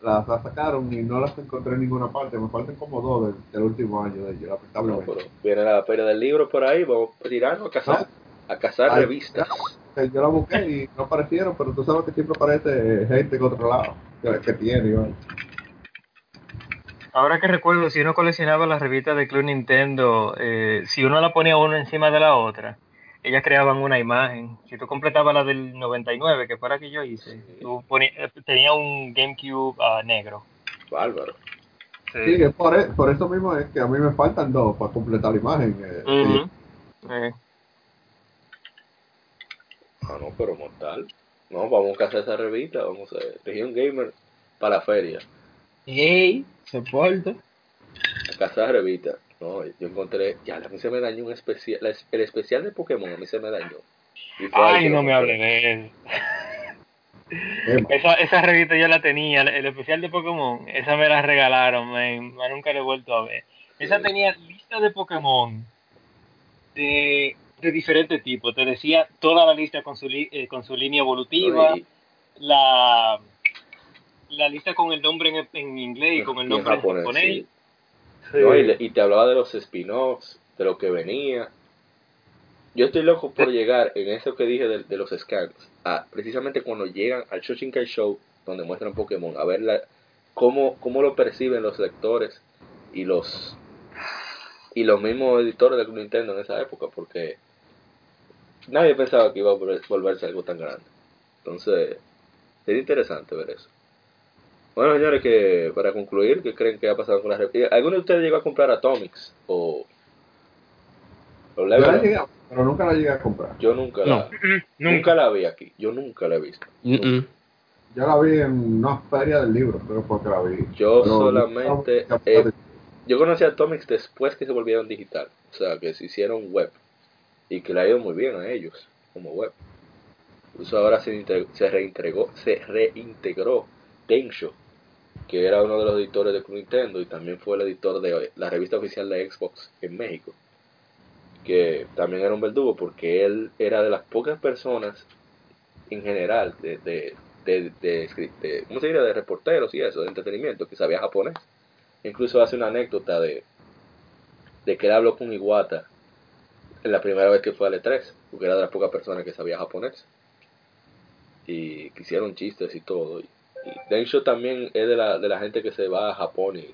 las, las sacaron y no las encontré en ninguna parte. Me faltan como dos del, del último año de ellos, lamentablemente. viene la feria del libro por ahí, vamos a tirarnos a cazar, a cazar Ay, revistas. Eh, Yo la busqué y no aparecieron, pero tú sabes que siempre aparece gente en otro lado que, que tiene. vaina. Ahora que recuerdo, si uno coleccionaba las revistas de Club Nintendo, eh, si uno la ponía uno encima de la otra, ellas creaban una imagen. Si tú completabas la del 99, que fue la que yo hice, tú poní- eh, tenía un GameCube ah, negro. Bárbaro. Sí, es por, e- por eso mismo es que a mí me faltan dos para completar la imagen. eh. Eh, Ah, no, pero mortal. No, vamos a cazar esa revista, vamos a ver. Región Gamer para la feria. Ey, se porta. A cazar revistas. No, yo encontré, ya, a mí se me dañó un especial, la- el especial de Pokémon a mí se me dañó. Ay, no me compré. hable de eso. [LAUGHS] Esa, esa revista yo la tenía, el especial de Pokémon, esa me la regalaron, man, man, nunca la he vuelto a ver. Esa tenía lista de Pokémon de, de diferentes tipos, te decía toda la lista con su, li- eh, con su línea evolutiva, la, la lista con el nombre en, en inglés y con el en nombre en japonés, japonés. sí. Sí. No, y, le- y te hablaba de los spin-offs, de lo que venía. Yo estoy loco por llegar en eso que dije de, de los scans, a precisamente cuando llegan al Shoshinkai Show, donde muestran Pokémon, a ver la, cómo, cómo lo perciben los lectores y los y los mismos editores de Nintendo en esa época, porque nadie pensaba que iba a volver- volverse algo tan grande. Entonces, sería interesante ver eso. Bueno, señores, que para concluir, ¿qué creen que ha pasado con las revistas? ¿Alguno de ustedes llegó a comprar Atomics? O Yo la llegué, pero nunca la llegué a comprar. yo nunca No. la, Nunca. nunca la vi aquí. Yo nunca la he visto. Yo la vi en una feria del libro, creo que fue que la vi. Yo Pero solamente eh, yo conocí a Atomics después que se volvieron digital, o sea, que se hicieron web y que le ha ido muy bien a ellos como web. Incluso ahora se, se reintegró, se reintegró Densho, que era uno de los editores de Nintendo y también fue el editor de la revista oficial de Xbox en México, que también era un verdugo porque él era de las pocas personas en general de, de, de, de, escri- de- ¿cómo se diría? de reporteros y eso, de entretenimiento, que sabía japonés. Incluso hace una anécdota de, de que él habló con Iwata en la primera vez que fue al E3, porque era de las pocas personas que sabía japonés. Y que hicieron chistes y todo. Y, y Densho también es de la, de la gente que se va a Japón y,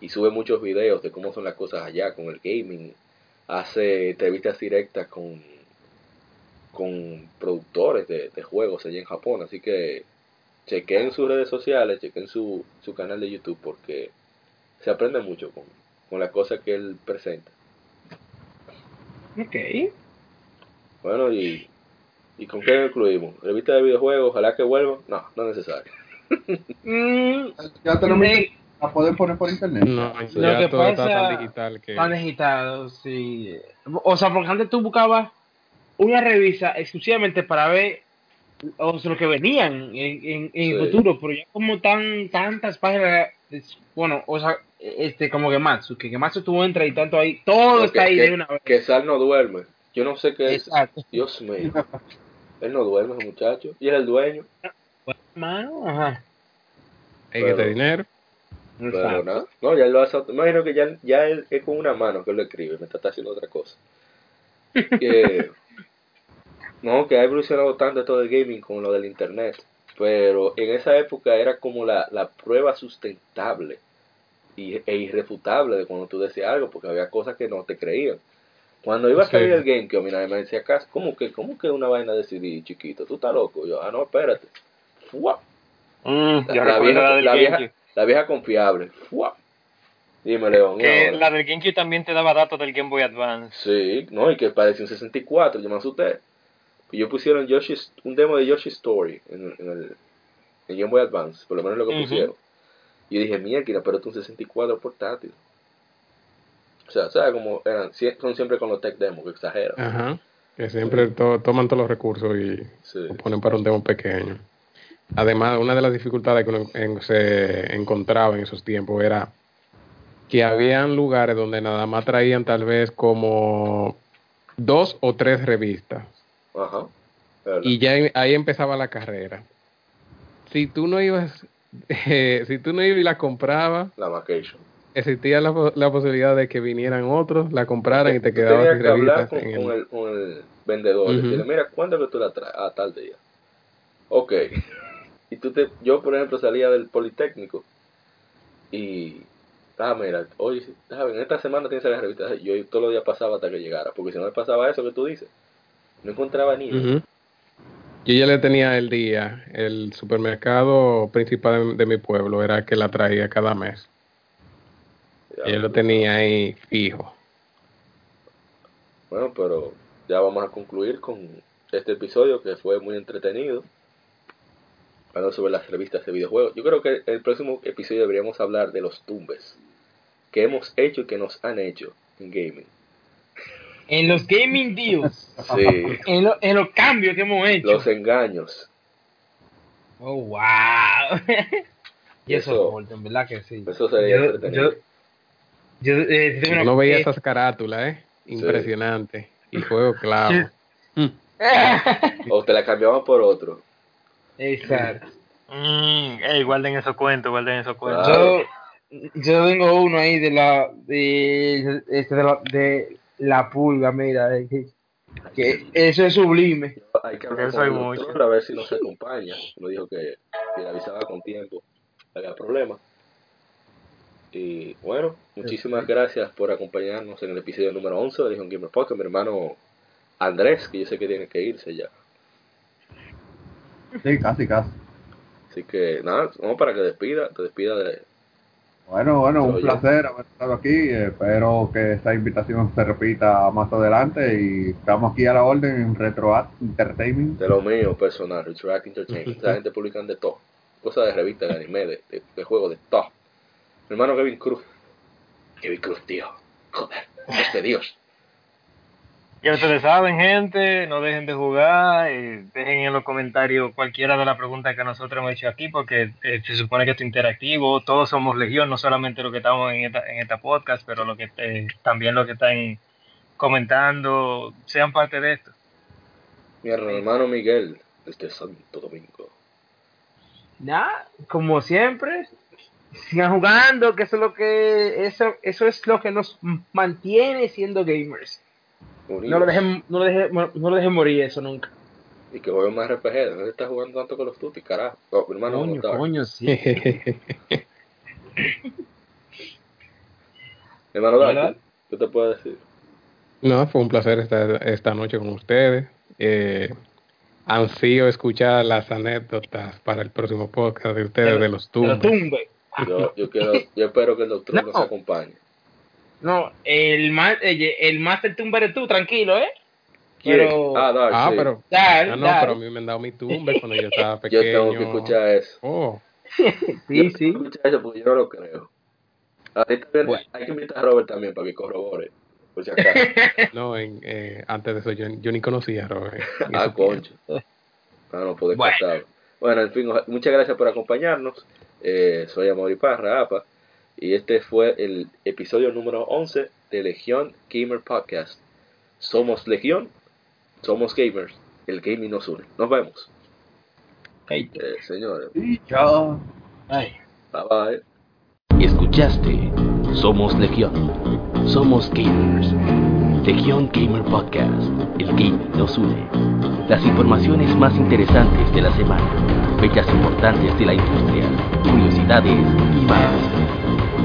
y sube muchos videos de cómo son las cosas allá con el gaming. Hace entrevistas directas con, con productores de, de juegos allá en Japón. Así que chequen sus redes sociales, chequen su, su canal de YouTube porque se aprende mucho con, con las cosas que él presenta. Ok. Bueno, y, y con qué incluimos? Revista de videojuegos, ojalá que vuelvan. No, no es necesario. Mm, Ya tenemos eh, la pueden poner por internet. No, Lo ya que todo está pasa- tan digital que... Tan digitado, sí. O sea, porque antes tú buscabas una revista exclusivamente para ver o sea, lo que venían en, en, en el Sí. futuro, pero ya como tan tantas páginas, bueno, o sea, este como Gematsu, que Gematsu tú entras y tanto ahí, todo está ahí que, de una vez. que Sal no duerme. Yo no sé qué es. Exacto. Dios mío. Él no duerme, ese muchacho. Y es el dueño. Mano, ajá. Hay que tener dinero. Pero. No, ya lo hace. Imagino que ya, ya él es con una mano que lo escribe. Me está haciendo otra cosa. [LAUGHS] Que, no, que ha evolucionado tanto esto del gaming con lo del internet. Pero en esa época era como la, la prueba sustentable y, e irrefutable de cuando tú decías algo, porque había cosas que no te creían. Cuando iba a salir Sí. el GameCube, mira, me decía, "Cas, ¿cómo que, ¿cómo que una vaina de CD chiquito? ¿Tú estás loco? Yo, ah, no, espérate. ¡Fua! Mm, La, yo la recuerdo vieja, la del la, vieja, GameCube. la vieja confiable. ¡Fua! Dime, León. ¿y Que la del GameCube también te daba datos del Game Boy Advance. Sí, no, y que parece un 64, yo me asusté. Y yo pusieron Yoshi's, un demo de Yoshi Story en, en el en Game Boy Advance, por lo menos lo que pusieron. Y yo dije, mierda, pero esto es un 64 portátil. O sea, ¿sabes cómo eran? Son siempre con los tech demos, que exageran. Ajá. Que siempre to- toman todos los recursos y Sí. lo ponen para un demo pequeño. Además, una de las dificultades que uno en- se encontraba en esos tiempos era que habían lugares donde nada más traían tal vez como dos o tres revistas. Y ya ahí empezaba la carrera. Si tú no ibas, [LAUGHS] eh, si tú no ibas y la comprabas, La vacation. existía la, po- la posibilidad de que vinieran otros, la compraran y te quedabas sin que hablar revistas. con, en con el- con el vendedor. Ujú. Decirle, mira, ¿cuándo que tú la traes? Ah, tal día. Ok. Y tú te, yo, por ejemplo, salía del Politécnico y, ah, mira, oye, ¿sabes? en esta semana tienes la revista. Yo todos los días pasaba hasta que llegara, porque si no me pasaba eso que tú dices, no encontraba ni. Yo ya le tenía el día. El supermercado principal de, de mi pueblo era el que la traía cada mes. Ya, Yo lo tenía ahí fijo. Bueno, pero ya vamos a concluir con este episodio que fue muy entretenido. Hablando sobre las revistas de videojuegos. Yo creo que el próximo episodio deberíamos hablar de los tumbes que hemos hecho y que nos han hecho en gaming. En los gaming deals, Sí, en, lo- en los cambios que hemos hecho. los engaños. Oh, wow. y [LAUGHS] eso, Eso- verdad que sí. Eso sería Yo, yo, yo, eh, veía eh, esas carátulas, ¿eh? Impresionante. Y juego clavo. Mm. [LAUGHS] O te la cambiaban por otro. Exacto. [LAUGHS] Mm, ey, guarden esos cuentos, guarden esos cuentos. Yo, yo tengo uno ahí de la de, este, de, la, de la pulga, mira, eh, que, que eso es sublime. Hay que hablar Eso con hay el mucho. doctor a ver si nos acompaña. Me dijo que si le avisaba con tiempo, había problema. Y bueno, muchísimas gracias por acompañarnos en el episodio número 11 de Legion Gamer Podcast. Mi hermano Andrés, que yo sé que tiene que irse ya. Sí, casi, casi. Así que nada, vamos para que despida, te despida de, Bueno, bueno, un placer haber estado aquí. Espero que esta invitación se repita más adelante y estamos aquí a la orden en RetroArt Entertainment. De lo mío personal, Retroact Entertainment. Esa gente publican de todo. Cosas de revistas, de anime, de, de, de juegos, de todo. Mi hermano Kevin Cruz. Kevin Cruz, tío. Joder, es de Dios. Ya ustedes saben, gente, no dejen de jugar, eh, dejen en los comentarios cualquiera de las preguntas que nosotros hemos hecho aquí, porque eh, se supone que esto es interactivo, todos somos legión, no solamente los que estamos en esta, en esta podcast, pero lo que eh, también los que están comentando, sean parte de esto. Mi hermano Miguel, desde Santo Domingo. Nada, como siempre, sigan jugando, que eso es lo que eso, eso es lo que nos mantiene siendo gamers. No lo dejen, no lo dejen, no lo dejen morir eso nunca. Y que juegue más RPG. No está jugando tanto con los Tutti, carajo. Oh, mi hermano Coño, coño, sí. [LAUGHS] Hermano ¿qué te puedo decir? No, fue un placer estar esta noche con ustedes. Eh, ansío escuchar las anécdotas para el próximo podcast de ustedes de los Te lo tumbos. tumbe. Yo, yo, quiero, yo espero que el doctor No. nos acompañe. No, el, ma- el, el Master Tumba eres tú, tranquilo, ¿eh? Pero- Ah, Dark, Ah, sí. pero, ah, no, pero a mí me han dado mi tumbe cuando yo estaba [LAUGHS] Yo pequeño. tengo que escuchar eso. Oh, [LAUGHS] Sí, Yo sí. tengo que escuchar eso porque yo no lo creo. Ahí también Bueno. Hay que invitar a Robert también para que corrobore. Por si acaso. [LAUGHS] no, en, eh, antes de eso yo, yo ni conocía a Robert. ah, concho. Ah, no, pues Bueno. Bueno, en fin, muchas gracias por acompañarnos. Eh, soy Amaury Parra, APA. Y este fue el episodio número 11 de Legión Gamer Podcast. Somos Legión, somos gamers. El gaming nos une. Nos vemos. Hey, Eh, señores, Y chao. ay. bye bye. Escuchaste Somos Legión. Somos gamers. Legión Gamer Podcast. El gaming nos une. Las informaciones más interesantes de la semana. Fechas importantes de la industria. Curiosidades y más.